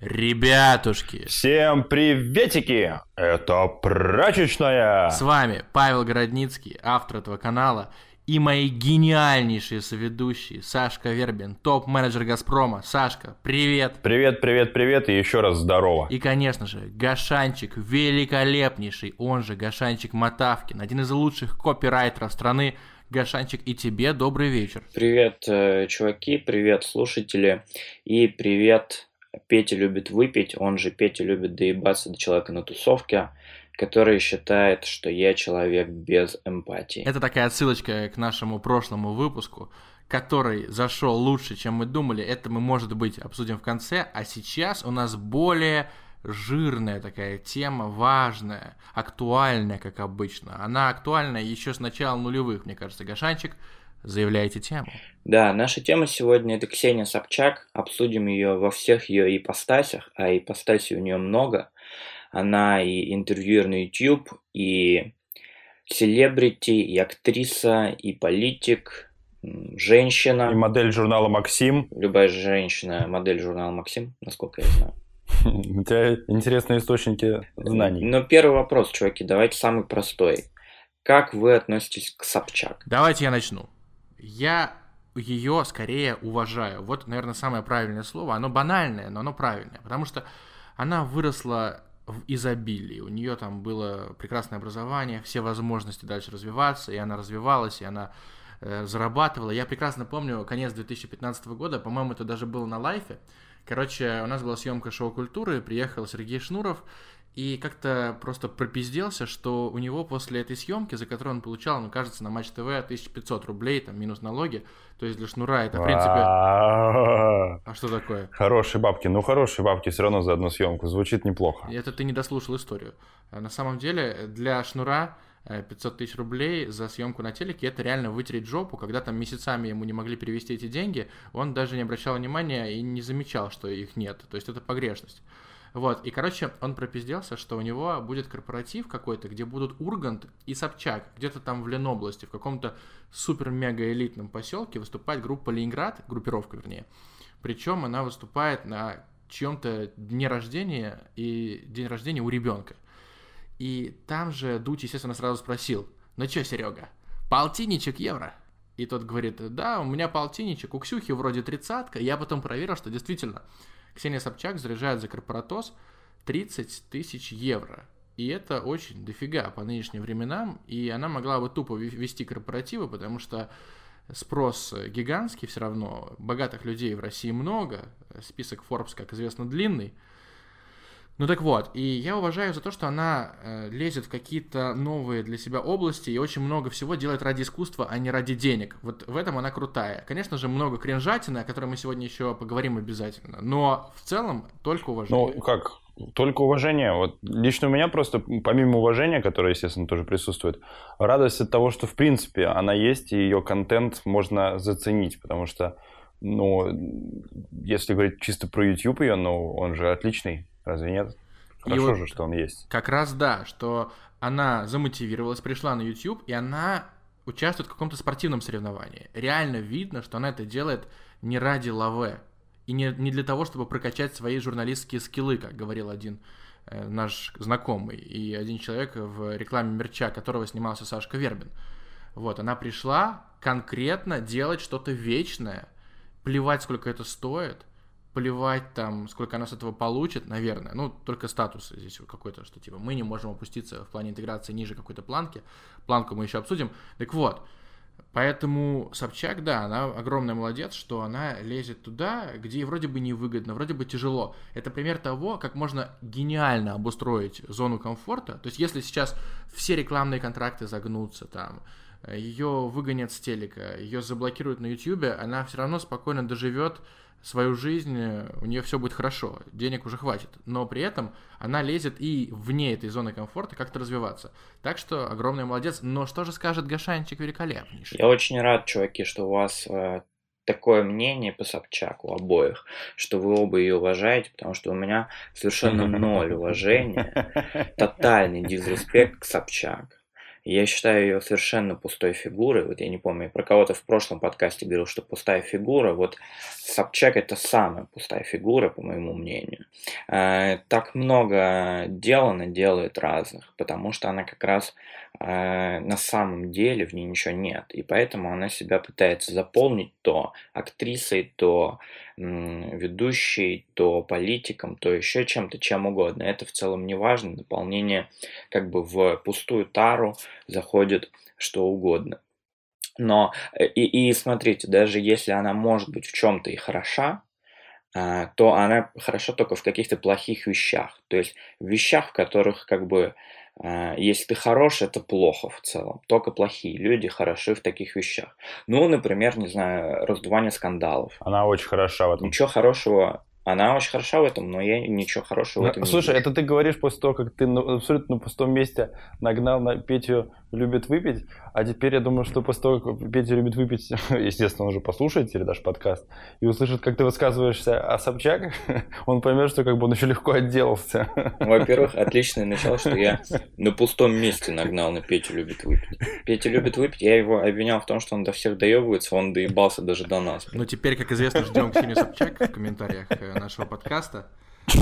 Ребятушки! Всем приветики! Это прачечная! С вами Павел Городницкий, автор этого канала, и мои гениальнейшие соведущие Сашка Вербин, топ-менеджер Газпрома. Сашка, привет! Привет, привет, привет и еще раз здорово. И, конечно же, Гашанчик, великолепнейший, он же Гашанчик Матавкин, один из лучших копирайтеров страны. Гашанчик, и тебе добрый вечер. Привет, э, чуваки, привет, слушатели, и привет Петя любит выпить, он же Петя любит доебаться до человека на тусовке, который считает, что я человек без эмпатии. Это такая отсылочка к нашему прошлому выпуску, который зашел лучше, чем мы думали. Это мы, может быть, обсудим в конце, а сейчас у нас более жирная такая тема, важная, актуальная, как обычно. Она актуальна еще с начала нулевых, мне кажется, Гашанчик – заявляете тему. Да, наша тема сегодня это Ксения Собчак. Обсудим ее во всех ее ипостасях, а ипостасей у нее много. Она и интервьюер на YouTube, и селебрити, и актриса, и политик, женщина. И модель журнала «Максим». Любая женщина модель журнала «Максим», насколько я знаю. У тебя интересные источники знаний. Но первый вопрос, чуваки, давайте самый простой. Как вы относитесь к Собчак? Давайте я начну я ее скорее уважаю. Вот, наверное, самое правильное слово. Оно банальное, но оно правильное. Потому что она выросла в изобилии. У нее там было прекрасное образование, все возможности дальше развиваться, и она развивалась, и она э, зарабатывала. Я прекрасно помню конец 2015 года, по-моему, это даже было на лайфе. Короче, у нас была съемка шоу культуры, приехал Сергей Шнуров, и как-то просто пропизделся, что у него после этой съемки, за которую он получал, ну, кажется, на Матч ТВ 1500 рублей, там, минус налоги, то есть для шнура это, в принципе... А что такое? Хорошие бабки. Ну, хорошие бабки все равно за одну съемку. Звучит неплохо. Это ты не дослушал историю. А на самом деле, для шнура 500 э, тысяч рублей за съемку на телеке, это реально вытереть жопу, когда там месяцами ему не могли перевести эти деньги, он даже не обращал внимания и не замечал, что их нет. То есть это погрешность. Вот, и, короче, он пропизделся, что у него будет корпоратив какой-то, где будут Ургант и Собчак, где-то там в Ленобласти, в каком-то супер-мега-элитном поселке выступает группа Ленинград, группировка, вернее. Причем она выступает на чьем-то дне рождения и день рождения у ребенка. И там же Дудь, естественно, сразу спросил, ну чё, Серега, полтинничек евро? И тот говорит, да, у меня полтинничек, у Ксюхи вроде тридцатка. Я потом проверил, что действительно Ксения Собчак заряжает за корпоратоз 30 тысяч евро. И это очень дофига по нынешним временам, и она могла бы тупо вести корпоративы, потому что спрос гигантский все равно, богатых людей в России много, список Forbes, как известно, длинный, ну так вот, и я уважаю за то, что она э, лезет в какие-то новые для себя области и очень много всего делает ради искусства, а не ради денег. Вот в этом она крутая. Конечно же, много кринжатины, о которой мы сегодня еще поговорим обязательно. Но в целом только уважение. Ну как, только уважение. Вот лично у меня просто, помимо уважения, которое, естественно, тоже присутствует, радость от того, что в принципе она есть, и ее контент можно заценить, потому что, ну, если говорить чисто про YouTube ее, ну, он же отличный. Разве нет? Хорошо вот же, что он есть. Как раз да, что она замотивировалась, пришла на YouTube, и она участвует в каком-то спортивном соревновании. Реально видно, что она это делает не ради лаве. И не, не для того, чтобы прокачать свои журналистские скиллы, как говорил один э, наш знакомый. И один человек в рекламе мерча, которого снимался Сашка Вербин. Вот, она пришла конкретно делать что-то вечное, плевать, сколько это стоит, плевать там, сколько она с этого получит, наверное. Ну, только статус здесь какой-то, что типа мы не можем опуститься в плане интеграции ниже какой-то планки. Планку мы еще обсудим. Так вот, Поэтому Собчак, да, она огромная молодец, что она лезет туда, где вроде бы невыгодно, вроде бы тяжело. Это пример того, как можно гениально обустроить зону комфорта. То есть, если сейчас все рекламные контракты загнутся там, ее выгонят с телека, ее заблокируют на YouTube, она все равно спокойно доживет свою жизнь, у нее все будет хорошо, денег уже хватит. Но при этом она лезет и вне этой зоны комфорта как-то развиваться. Так что огромный молодец. Но что же скажет Гашанчик великолепнейший? Я очень рад, чуваки, что у вас э, такое мнение по Собчак у обоих, что вы оба ее уважаете, потому что у меня совершенно ноль уважения, тотальный дизреспект к Собчак. Я считаю ее совершенно пустой фигурой. Вот я не помню, я про кого-то в прошлом подкасте говорил, что пустая фигура. Вот Собчак это самая пустая фигура, по моему мнению. Э, так много дел она делает разных, потому что она как раз на самом деле в ней ничего нет. И поэтому она себя пытается заполнить то актрисой, то ведущей, то политиком, то еще чем-то, чем угодно. Это в целом не важно. Дополнение как бы в пустую тару заходит что угодно. Но э, и, и смотрите, даже если она может быть в чем-то и хороша, а, то она хороша только в каких-то плохих вещах. То есть в вещах, в которых как бы а, если ты хорош, это плохо в целом. Только плохие люди хороши в таких вещах. Ну, например, не знаю, раздувание скандалов. Она очень хороша в этом. Ничего хорошего она очень хороша в этом, но я ничего хорошего в этом Слушай, не вижу. это ты говоришь после того, как ты на абсолютно на пустом месте нагнал на Петю любит выпить, а теперь я думаю, что после того, как Петя любит выпить, естественно, он уже послушает или даже подкаст, и услышит, как ты высказываешься о Собчак, он поймет, что как бы он еще легко отделался. Во-первых, отличное начало, что я на пустом месте нагнал на Петю любит выпить. Петя любит выпить, я его обвинял в том, что он до всех доебывается, он доебался даже до нас. Ну теперь, как известно, ждем Ксению Собчак в комментариях э, нашего подкаста.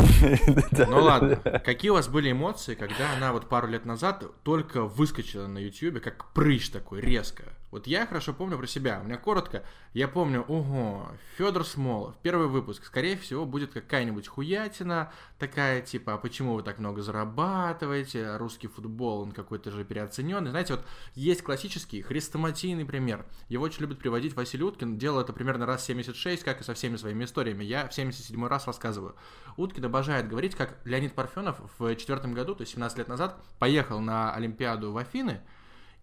Ну ладно, какие у вас были эмоции, когда она вот пару лет назад только выскочила на YouTube, как прыщ такой, резко? Вот я хорошо помню про себя. У меня коротко, я помню, ого, Федор Смолов, первый выпуск, скорее всего, будет какая-нибудь хуятина, такая типа, а почему вы так много зарабатываете, русский футбол, он какой-то же переоцененный. Знаете, вот есть классический хрестоматийный пример. Его очень любит приводить Василий Уткин, делал это примерно раз 76, как и со всеми своими историями. Я в 77 раз рассказываю. Уткин обожает говорить, как Леонид Парфенов в четвертом году, то есть 17 лет назад, поехал на Олимпиаду в Афины,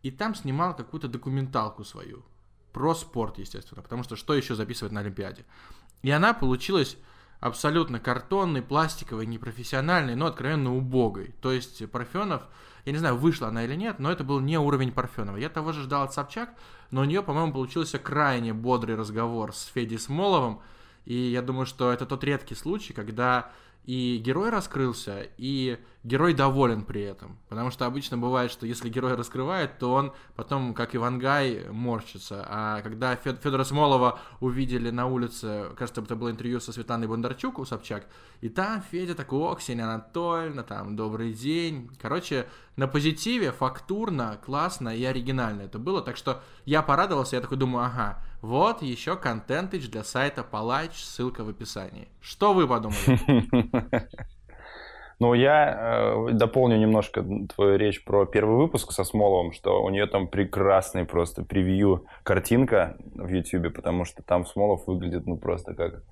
и там снимал какую-то документалку свою. Про спорт, естественно, потому что что еще записывать на Олимпиаде? И она получилась абсолютно картонной, пластиковой, непрофессиональной, но откровенно убогой. То есть Парфенов, я не знаю, вышла она или нет, но это был не уровень Парфенова. Я того же ждал от Собчак, но у нее, по-моему, получился крайне бодрый разговор с Федей Смоловым, и я думаю, что это тот редкий случай, когда и герой раскрылся, и герой доволен при этом. Потому что обычно бывает, что если герой раскрывает, то он потом, как Ивангай, морщится. А когда Федора Смолова увидели на улице, кажется, это было интервью со Светланой Бондарчук у Собчак, и там Федя такой, о, Ксения Анатольевна, там, добрый день. Короче, на позитиве, фактурно, классно и оригинально это было. Так что я порадовался, я такой думаю, ага, вот еще контентыч для сайта Палач, ссылка в описании. Что вы подумали? Ну, я э, дополню немножко твою речь про первый выпуск со Смоловым, что у нее там прекрасный просто превью картинка в YouTube, потому что там Смолов выглядит ну просто как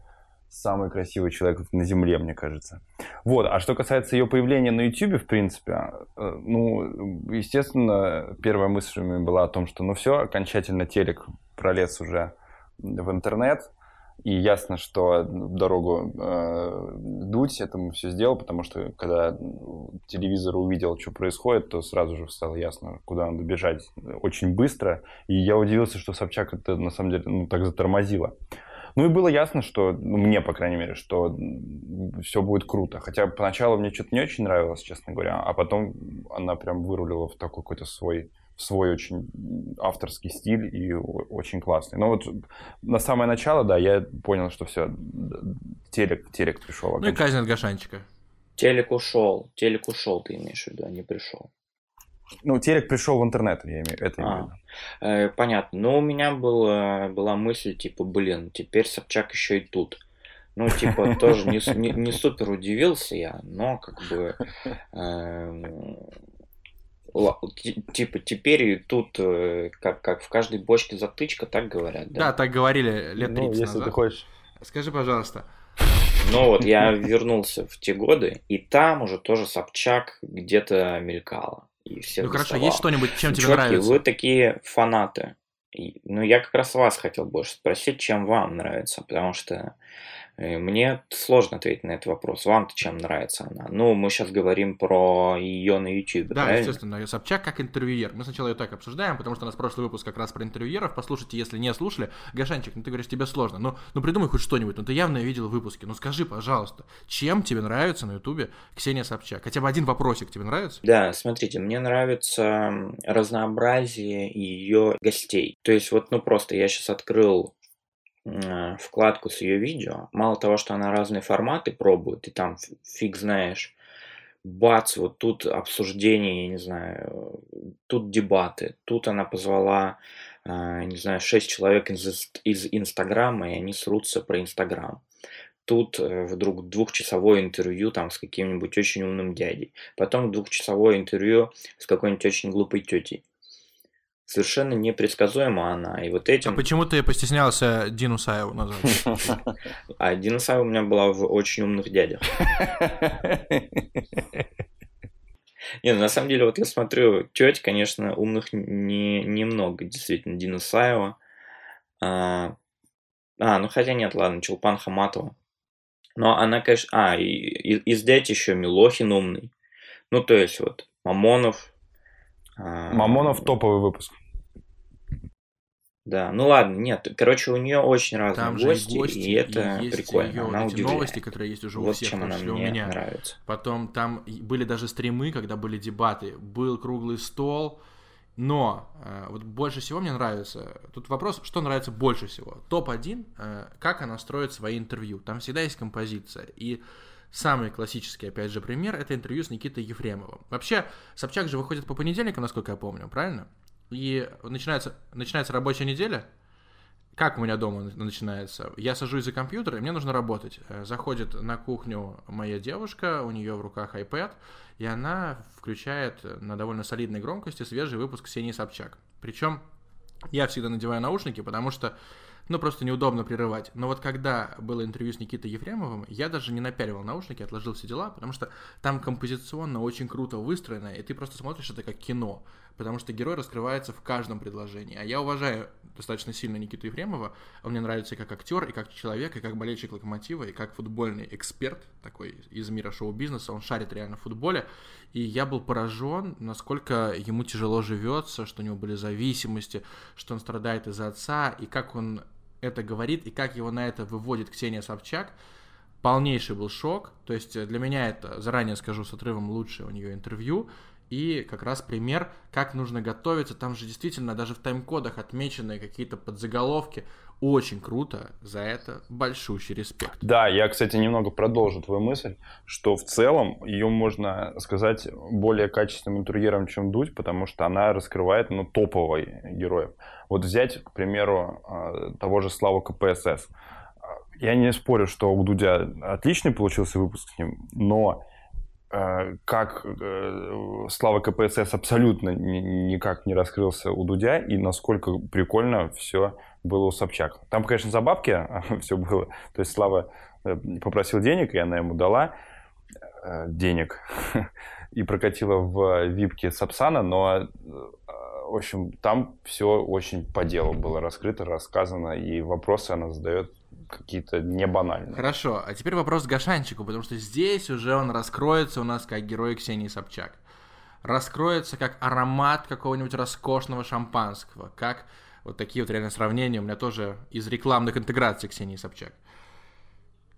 самый красивый человек на Земле, мне кажется. Вот, а что касается ее появления на YouTube, в принципе, э, ну, естественно, первая мысль у меня была о том, что ну все, окончательно телек пролез уже в интернет, и ясно, что дорогу э, дуть этому все сделал, потому что когда телевизор увидел, что происходит, то сразу же стало ясно, куда надо бежать очень быстро. И я удивился, что Собчак это на самом деле ну, так затормозило. Ну и было ясно, что, ну, мне, по крайней мере, что все будет круто. Хотя поначалу мне что-то не очень нравилось, честно говоря, а потом она прям вырулила в такой какой-то свой свой очень авторский стиль и очень классный. Но вот на самое начало, да, я понял, что все, телек, телек пришел. Ну и казнь от Гашанчика. Телек ушел, телек ушел, ты имеешь в виду, а не пришел. Ну, телек пришел в интернет, я имею это а, э, понятно. Но у меня было, была мысль, типа, блин, теперь Собчак еще и тут. Ну, типа, тоже не, не, не супер удивился я, но как бы э, типа теперь тут э, как, как в каждой бочке затычка, так говорят, да? Да, так говорили лет 30 ну, если назад. ты хочешь. Скажи, пожалуйста. Ну вот, я вернулся в те годы, и там уже тоже Собчак где-то мелькала. И все ну хорошо, есть что-нибудь, чем тебе нравится? вы такие фанаты. Ну, я как раз вас хотел больше спросить, чем вам нравится, потому что мне сложно ответить на этот вопрос. Вам-то чем нравится она? Ну, мы сейчас говорим про ее на YouTube, Да, правильно? естественно. Собчак как интервьюер. Мы сначала ее так обсуждаем, потому что у нас прошлый выпуск как раз про интервьюеров. Послушайте, если не слушали. Гашанчик, ну ты говоришь, тебе сложно. Ну, ну придумай хоть что-нибудь. Ну ты явно видел выпуски. Ну скажи, пожалуйста, чем тебе нравится на YouTube Ксения Собчак? Хотя бы один вопросик тебе нравится? Да, смотрите, мне нравится разнообразие ее гостей. То есть вот, ну просто я сейчас открыл вкладку с ее видео. Мало того, что она разные форматы пробует, и там фиг знаешь, бац, вот тут обсуждение, я не знаю, тут дебаты, тут она позвала, э, не знаю, шесть человек из, из Инстаграма, и они срутся про Инстаграм. Тут э, вдруг двухчасовое интервью там с каким-нибудь очень умным дядей. Потом двухчасовое интервью с какой-нибудь очень глупой тетей совершенно непредсказуема она. И вот этим... А почему ты постеснялся Дину Саеву назвать? А Дина Саева у меня была в «Очень умных дядях». Не, ну, на самом деле, вот я смотрю, теть, конечно, умных не, немного, действительно, Дина Саева. А, а, ну хотя нет, ладно, Чулпан Хаматова. Но она, конечно... А, и, и, из дядь еще Милохин умный. Ну, то есть вот Мамонов, Мамонов топовый выпуск. Да, ну ладно, нет, короче, у нее очень разные Там гости, и, гости, и это и прикольно. Ее она эти новости, которые есть уже вот у всех, чем она мне у меня. нравится. Потом там были даже стримы, когда были дебаты, был круглый стол, но э, вот больше всего мне нравится, тут вопрос, что нравится больше всего. Топ-1, э, как она строит свои интервью. Там всегда есть композиция, и Самый классический, опять же, пример – это интервью с Никитой Ефремовым. Вообще, Собчак же выходит по понедельникам, насколько я помню, правильно? И начинается, начинается рабочая неделя. Как у меня дома начинается? Я сажусь за компьютер, и мне нужно работать. Э, заходит на кухню моя девушка, у нее в руках iPad, и она включает на довольно солидной громкости свежий выпуск Ксении Собчак. Причем я всегда надеваю наушники, потому что ну, просто неудобно прерывать. Но вот когда было интервью с Никитой Ефремовым, я даже не напяливал наушники, отложил все дела, потому что там композиционно очень круто выстроено, и ты просто смотришь это как кино, потому что герой раскрывается в каждом предложении. А я уважаю достаточно сильно Никиту Ефремова, он мне нравится как актер, и как человек, и как болельщик Локомотива, и как футбольный эксперт такой из мира шоу-бизнеса, он шарит реально в футболе, и я был поражен, насколько ему тяжело живется, что у него были зависимости, что он страдает из-за отца, и как он это говорит и как его на это выводит Ксения Собчак, полнейший был шок. То есть для меня это, заранее скажу, с отрывом лучшее у нее интервью. И как раз пример, как нужно готовиться. Там же действительно даже в тайм-кодах отмечены какие-то подзаголовки. Очень круто. За это большущий респект. Да, я, кстати, немного продолжу твою мысль, что в целом ее можно сказать более качественным интерьером, чем Дудь, потому что она раскрывает ну, топовый героев. Вот взять, к примеру, а, того же Славу КПСС. Я не спорю, что у Дудя отличный получился выпуск с ним, но а, как э, Слава КПСС абсолютно никак не раскрылся у Дудя, и насколько прикольно все было у Собчак. Там, конечно, за бабки все было. То есть Слава э, попросил денег, и она ему дала э, денег и прокатила в випке Сапсана, но в общем, там все очень по делу было раскрыто, рассказано, и вопросы она задает какие-то не банальные. Хорошо, а теперь вопрос к Гашанчику, потому что здесь уже он раскроется у нас как герой Ксении Собчак. Раскроется как аромат какого-нибудь роскошного шампанского, как вот такие вот реально сравнения у меня тоже из рекламных интеграций Ксении Собчак.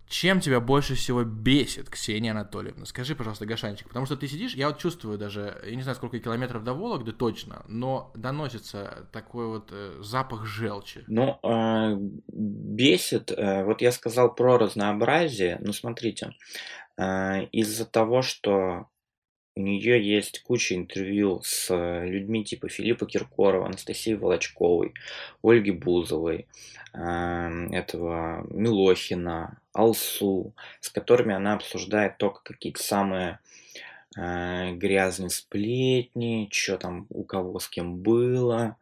Чем тебя больше всего бесит, Ксения Анатольевна? Скажи, пожалуйста, Гашанчик, потому что ты сидишь, я вот чувствую даже, я не знаю, сколько километров до Вологды точно, но доносится такой вот э, запах желчи. Ну, э, бесит, э, вот я сказал про разнообразие, ну, смотрите, э, из-за того, что у нее есть куча интервью с э, людьми типа Филиппа Киркорова, Анастасии Волочковой, Ольги Бузовой, эм, этого Милохина, Алсу, с которыми она обсуждает только какие-то самые э, грязные сплетни, что там у кого с кем было.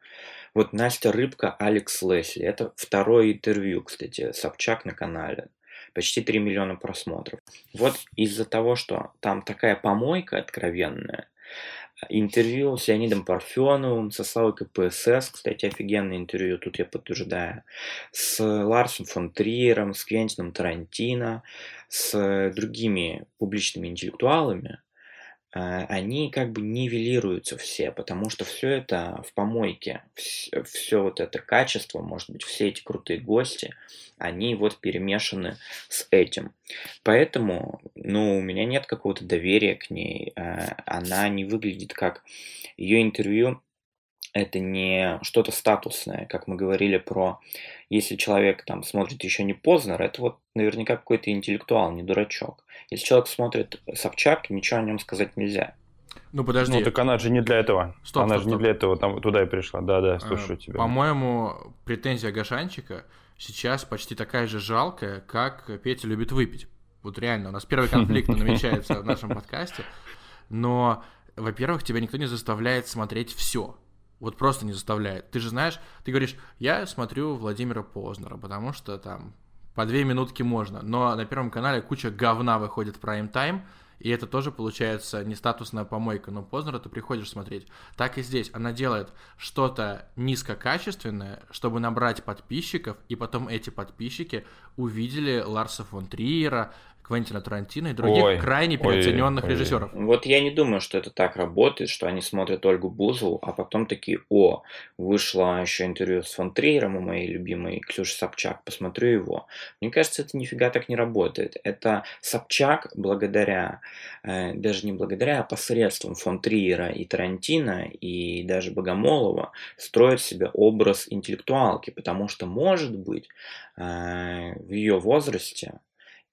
Вот Настя Рыбка, Алекс Лесли. Это второе интервью, кстати, Собчак на канале почти 3 миллиона просмотров. Вот из-за того, что там такая помойка откровенная, интервью с Леонидом Парфеновым, со Славой КПСС, кстати, офигенное интервью, тут я подтверждаю, с Ларсом фон Триером, с Квентином Тарантино, с другими публичными интеллектуалами, а, они как бы нивелируются все, потому что все это в помойке, все вот это качество, может быть, все эти крутые гости, они вот перемешаны с этим. Поэтому, ну, у меня нет какого-то доверия к ней, а, она не выглядит как ее интервью это не что-то статусное, как мы говорили про, если человек там смотрит еще не Познер, это вот наверняка какой-то интеллектуал, не дурачок. Если человек смотрит Собчак, ничего о нем сказать нельзя. Ну подожди. Ну так она же не для этого. Стоп, она стоп, же стоп. не для этого там туда и пришла. Да, да, слушаю а, тебя. По-моему, претензия Гашанчика сейчас почти такая же жалкая, как Петя любит выпить. Вот реально, у нас первый конфликт намечается в нашем подкасте. Но, во-первых, тебя никто не заставляет смотреть все. Вот просто не заставляет. Ты же знаешь, ты говоришь, я смотрю Владимира Познера, потому что там по две минутки можно. Но на Первом канале куча говна выходит в прайм-тайм, и это тоже получается не статусная помойка, но Познера ты приходишь смотреть. Так и здесь. Она делает что-то низкокачественное, чтобы набрать подписчиков, и потом эти подписчики увидели Ларса фон Триера, Квентина Тарантино и других ой, крайне переоцененных ой, режиссеров. Вот я не думаю, что это так работает, что они смотрят Ольгу Бузову, а потом такие, о, вышло еще интервью с фон Триером у моей любимой Ксюши Собчак, посмотрю его. Мне кажется, это нифига так не работает. Это Собчак благодаря, э, даже не благодаря, а посредством фон Триера и Тарантино и даже Богомолова строит себе образ интеллектуалки, потому что, может быть, э, в ее возрасте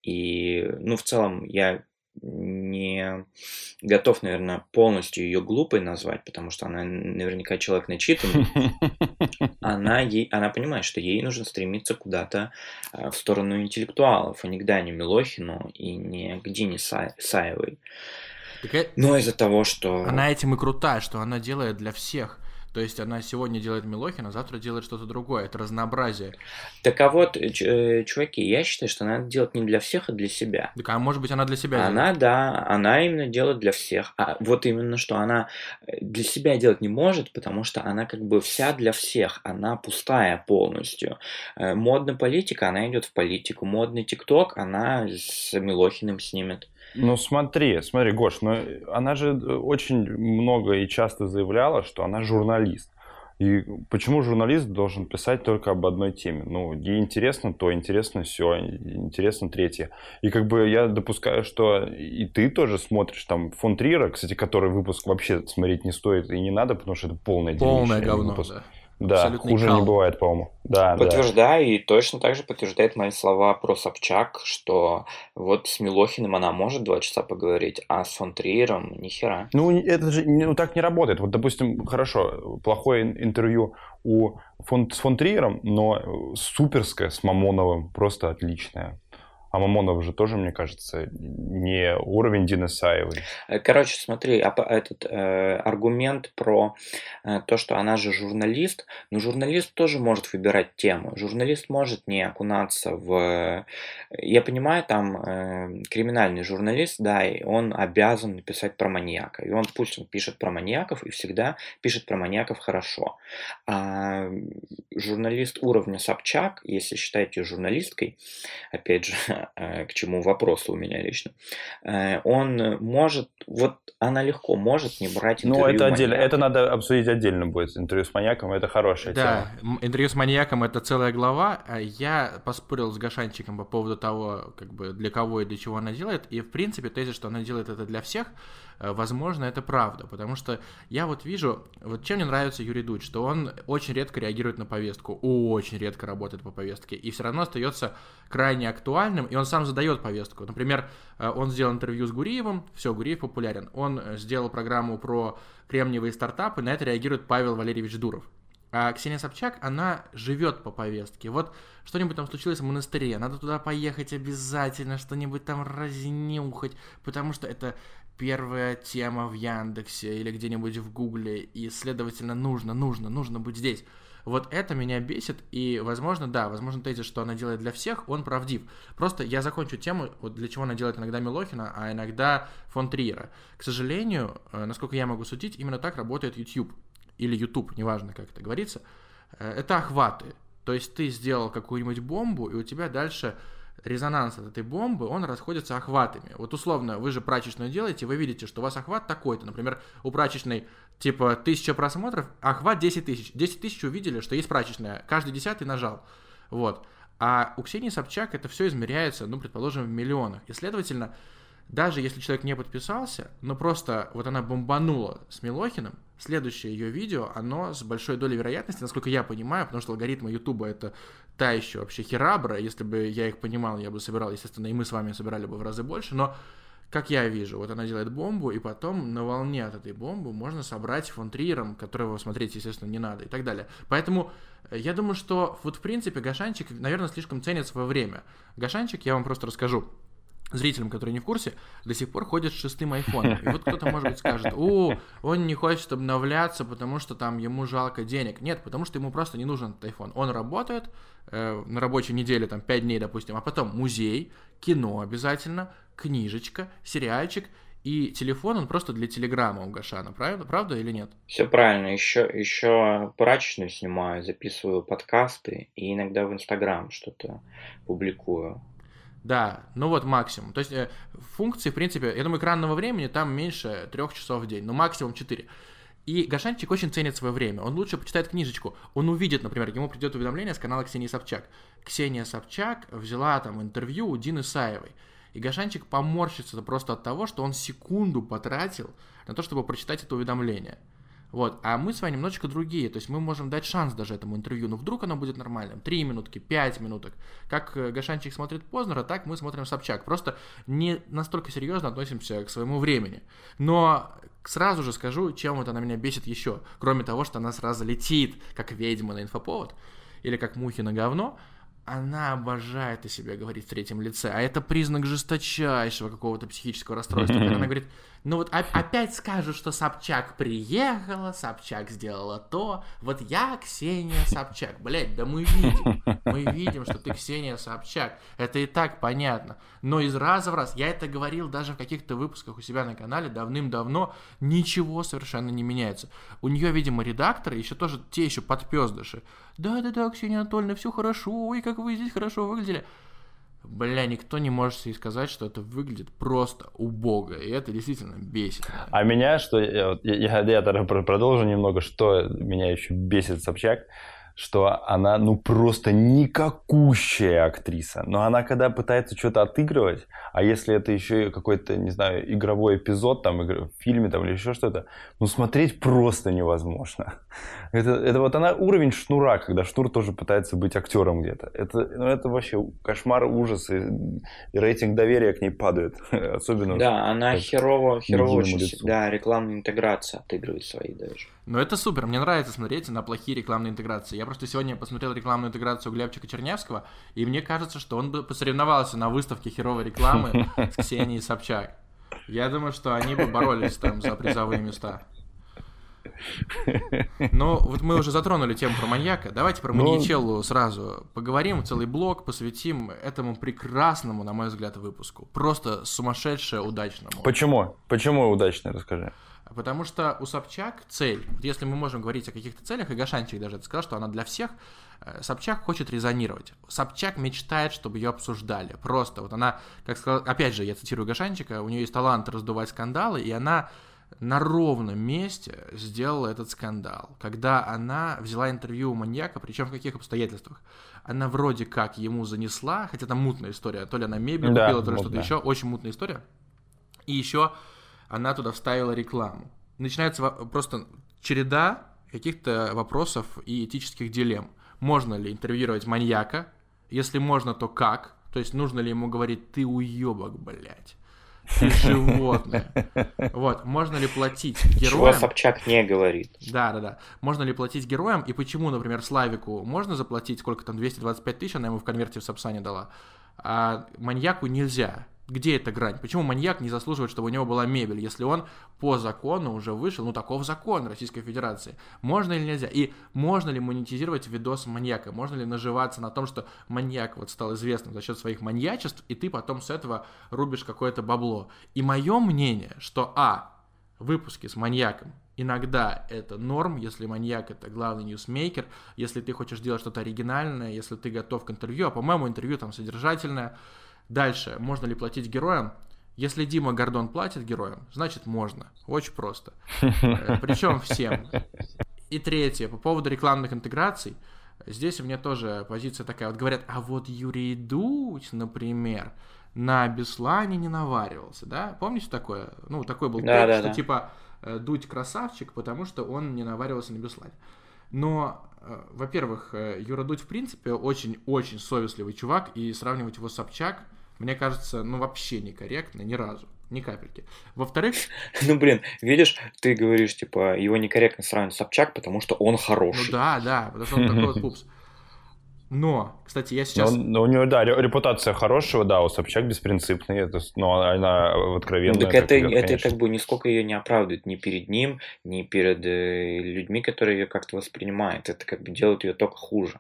и, ну, в целом, я не готов, наверное, полностью ее глупой назвать, потому что она наверняка человек начитанный. Она, ей, она понимает, что ей нужно стремиться куда-то а, в сторону интеллектуалов, а не к Дане Милохину и не к Дине Са- Саевой. Но из-за того, что... Она этим и крутая, что она делает для всех. То есть она сегодня делает Милохина, а завтра делает что-то другое. Это разнообразие. Так а вот, э, чуваки, я считаю, что она делает не для всех, а для себя. Так, а может быть, она для себя Она, делает? да, она именно делает для всех. А вот именно, что она э, для себя делать не может, потому что она как бы вся для всех. Она пустая полностью. Э, модная политика, она идет в политику. Модный ТикТок, она с Милохиным снимет. Ну смотри, смотри, Гош, ну она же э, очень много и часто заявляла, что она журналист. И почему журналист должен писать только об одной теме? Ну, ей интересно то, интересно все, интересно третье. И как бы я допускаю, что и ты тоже смотришь там фон Трира, кстати, который выпуск вообще смотреть не стоит и не надо, потому что это полное Полное говно, выпуск. да. Да, хуже кал. не бывает, по-моему. Да, Подтверждаю, да. и точно так же подтверждает мои слова про Собчак, что вот с Милохиным она может два часа поговорить, а с фон Триером ни хера. Ну, это же ну, так не работает. Вот, допустим, хорошо, плохое интервью у фон, с фон Триером, но суперское с Мамоновым просто отличное. А Мамонов же тоже, мне кажется, не уровень Дины Саевой. Э, короче, смотри, этот э, аргумент про э, то, что она же журналист, но журналист тоже может выбирать тему. Журналист может не окунаться в... Я понимаю, там э, криминальный журналист, да, и он обязан написать про маньяка. И он, пусть он пишет про маньяков, и всегда пишет про маньяков хорошо. А журналист уровня Собчак, если считать ее журналисткой, опять же, Э, к чему вопрос у меня лично, э, он может, вот она легко может не брать интервью Ну, это отдельно, это надо обсудить отдельно будет. Интервью с маньяком это хорошая да, тема. Да, интервью с маньяком это целая глава. Я поспорил с Гашанчиком по поводу того, как бы для кого и для чего она делает. И в принципе тезис, что она делает это для всех, Э, возможно, это правда, потому что я вот вижу, вот чем мне нравится Юрий Дудь, что он очень редко реагирует на повестку, очень редко работает по повестке, и все равно остается крайне актуальным, и он сам задает повестку. Например, э, он сделал интервью с Гуриевым, все, Гуриев популярен, он э, сделал программу про кремниевые стартапы, на это реагирует Павел Валерьевич Дуров. А Ксения Собчак, она живет по повестке. Вот что-нибудь там случилось в монастыре, надо туда поехать обязательно, что-нибудь там разнюхать, потому что это первая тема в Яндексе или где-нибудь в Гугле, и, следовательно, нужно, нужно, нужно быть здесь. Вот это меня бесит, и, возможно, да, возможно, тезис, что она делает для всех, он правдив. Просто я закончу тему, вот для чего она делает иногда Милохина, а иногда фон Триера. К сожалению, э, насколько я могу судить, именно так работает YouTube. Или YouTube, неважно, как это говорится. Э, это охваты. То есть ты сделал какую-нибудь бомбу, и у тебя дальше резонанс от этой бомбы, он расходится охватами. Вот условно, вы же прачечную делаете, вы видите, что у вас охват такой-то. Например, у прачечной типа тысяча просмотров, охват 10 тысяч. 10 тысяч увидели, что есть прачечная. Каждый десятый нажал. Вот. А у Ксении Собчак это все измеряется, ну, предположим, в миллионах. И, следовательно, даже если человек не подписался, но просто вот она бомбанула с Милохиным, следующее ее видео, оно с большой долей вероятности, насколько я понимаю, потому что алгоритмы Ютуба это та еще вообще херабра, если бы я их понимал, я бы собирал, естественно, и мы с вами собирали бы в разы больше, но как я вижу, вот она делает бомбу, и потом на волне от этой бомбы можно собрать фон Триером, которого смотреть, естественно, не надо, и так далее. Поэтому э, я думаю, что вот в принципе Гашанчик, наверное, слишком ценит свое время. Гашанчик, я вам просто расскажу, зрителям, которые не в курсе, до сих пор ходят с шестым айфоном. И вот кто-то, может быть, скажет, о, он не хочет обновляться, потому что там ему жалко денег. Нет, потому что ему просто не нужен этот iPhone. Он работает э, на рабочей неделе, там, 5 дней, допустим, а потом музей, кино обязательно, книжечка, сериальчик, и телефон, он просто для телеграмма у Гашана, правда, правда или нет? Все правильно. Еще, еще прачечную снимаю, записываю подкасты и иногда в Инстаграм что-то публикую. Да, ну вот максимум. То есть э, функции, в принципе, я думаю, экранного времени там меньше трех часов в день, ну максимум 4. И Гашанчик очень ценит свое время. Он лучше почитает книжечку. Он увидит, например, ему придет уведомление с канала Ксении Собчак. Ксения Собчак взяла там интервью у Дины Саевой. И Гашанчик поморщится просто от того, что он секунду потратил на то, чтобы прочитать это уведомление. Вот, а мы с вами немножечко другие, то есть мы можем дать шанс даже этому интервью, но вдруг оно будет нормальным, 3 минутки, 5 минуток. Как э, Гашанчик смотрит Познера, так мы смотрим Собчак, просто не настолько серьезно относимся к своему времени. Но сразу же скажу, чем это на меня бесит еще, кроме того, что она сразу летит, как ведьма на инфоповод, или как мухи на говно, она обожает о себе говорить в третьем лице, а это признак жесточайшего какого-то психического расстройства. Когда она говорит, ну вот опять скажут, что Собчак приехала, Собчак сделала то. Вот я Ксения Собчак. Блять, да мы видим. Мы видим, что ты Ксения Собчак. Это и так понятно. Но из раза в раз, я это говорил даже в каких-то выпусках у себя на канале давным-давно, ничего совершенно не меняется. У нее, видимо, редакторы еще тоже те еще подпездыши. Да-да-да, Ксения Анатольевна, все хорошо, ой, как вы здесь хорошо выглядели. Бля, никто не может себе сказать, что это выглядит просто убого, и это действительно бесит. А меня, что я, я, я, я продолжу немного, что меня еще бесит Собчак, что она, ну, просто никакущая актриса. Но она, когда пытается что-то отыгрывать, а если это еще какой-то, не знаю, игровой эпизод, там, в фильме, там, или еще что-то, ну, смотреть просто невозможно. Это, это вот она уровень шнура, когда шнур тоже пытается быть актером где-то. Это, ну, это вообще кошмар, ужас, и, и рейтинг доверия к ней падает. Особенно... Да, она херово, херово очень, да, рекламная интеграция отыгрывает свои даже. Ну, это супер, мне нравится смотреть на плохие рекламные интеграции. Я просто сегодня посмотрел рекламную интеграцию Глебчика Чернявского, и мне кажется, что он бы посоревновался на выставке херовой рекламы с Ксенией Собчак. Я думаю, что они бы боролись там за призовые места. Ну, вот мы уже затронули тему про маньяка. Давайте про маньячеллу ну... сразу поговорим. Целый блок посвятим этому прекрасному, на мой взгляд, выпуску. Просто сумасшедшее удачному. Почему? Почему удачно, расскажи. Потому что у Собчак цель, если мы можем говорить о каких-то целях, и Гашанчик даже это сказал, что она для всех, э, Собчак хочет резонировать. Собчак мечтает, чтобы ее обсуждали. Просто вот она, как сказал, опять же, я цитирую Гашанчика, у нее есть талант раздувать скандалы, и она на ровном месте сделала этот скандал, когда она взяла интервью у маньяка, причем в каких обстоятельствах? Она вроде как ему занесла, хотя там мутная история, то ли она мебель да, купила, то ли что-то еще, очень мутная история. И еще она туда вставила рекламу. Начинается просто череда каких-то вопросов и этических дилемм. Можно ли интервьюировать маньяка? Если можно, то как? То есть нужно ли ему говорить «ты уебок, блядь»? Ты животное. Вот, можно ли платить героям... Чего Собчак не говорит. Да, да, да. Можно ли платить героям, и почему, например, Славику можно заплатить, сколько там, 225 тысяч она ему в конверте в Сапсане дала, а маньяку нельзя. Где эта грань? Почему маньяк не заслуживает, чтобы у него была мебель, если он по закону уже вышел? Ну, таков закон Российской Федерации. Можно или нельзя? И можно ли монетизировать видос маньяка? Можно ли наживаться на том, что маньяк вот стал известным за счет своих маньячеств, и ты потом с этого рубишь какое-то бабло? И мое мнение, что А, выпуски с маньяком Иногда это норм, если маньяк это главный ньюсмейкер, если ты хочешь делать что-то оригинальное, если ты готов к интервью, а по-моему интервью там содержательное. Дальше, можно ли платить героям? Если Дима Гордон платит героям, значит можно. Очень просто. Э, Причем всем. И третье, по поводу рекламных интеграций. Здесь у меня тоже позиция такая. Вот говорят, а вот Юрий Дудь, например, на Беслане не наваривался, да? Помните такое? Ну, такой был да, да, что да. типа Э, Дудь красавчик, потому что он не наваривался на Беслане. Но, во-первых, э, Юра Дудь, в принципе, очень-очень совестливый чувак, и сравнивать его с Собчак, мне кажется, ну, вообще некорректно, ни разу. Ни капельки. Во-вторых... Ну, блин, видишь, ты говоришь, типа, его некорректно сравнивать с Собчак, потому что он хороший. Ну да, да, потому что он такой вот пупс. Но, кстати, я сейчас... Но, но у него, да, репутация хорошего, да, у Собчак беспринципный, это, но она откровенно... Так это, идет, это как бы нисколько ее не оправдывает ни перед ним, ни перед э, людьми, которые ее как-то воспринимают. Это как бы делает ее только хуже.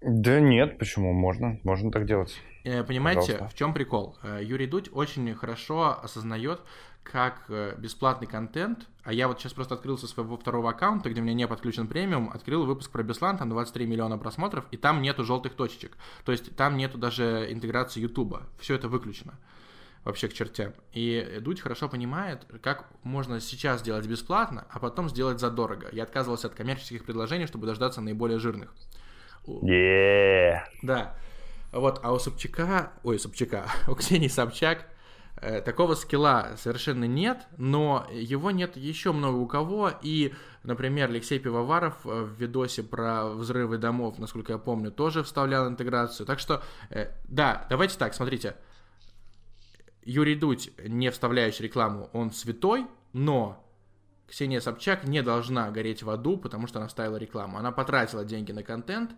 Да нет, почему? Можно, можно так делать. Э, понимаете, Пожалуйста. в чем прикол? Э, Юрий Дудь очень хорошо осознает, как э, бесплатный контент, а я вот сейчас просто открыл со своего второго аккаунта, где у меня не подключен премиум, открыл выпуск про Беслан, там 23 миллиона просмотров, и там нету желтых точечек. То есть там нету даже интеграции Ютуба. Все это выключено вообще к чертям. И Дудь хорошо понимает, как можно сейчас сделать бесплатно, а потом сделать задорого. Я отказывался от коммерческих предложений, чтобы дождаться наиболее жирных. Yeah. Да. Вот, а у Собчака, ой, Собчака, у Ксении Собчак такого скилла совершенно нет, но его нет еще много у кого, и, например, Алексей Пивоваров э, в видосе про взрывы домов, насколько я помню, тоже вставлял интеграцию. Так что, э, да, давайте так, смотрите. Юрий Дудь, не вставляющий рекламу, он святой, но Ксения Собчак не должна гореть в аду, потому что она вставила рекламу. Она потратила деньги на контент,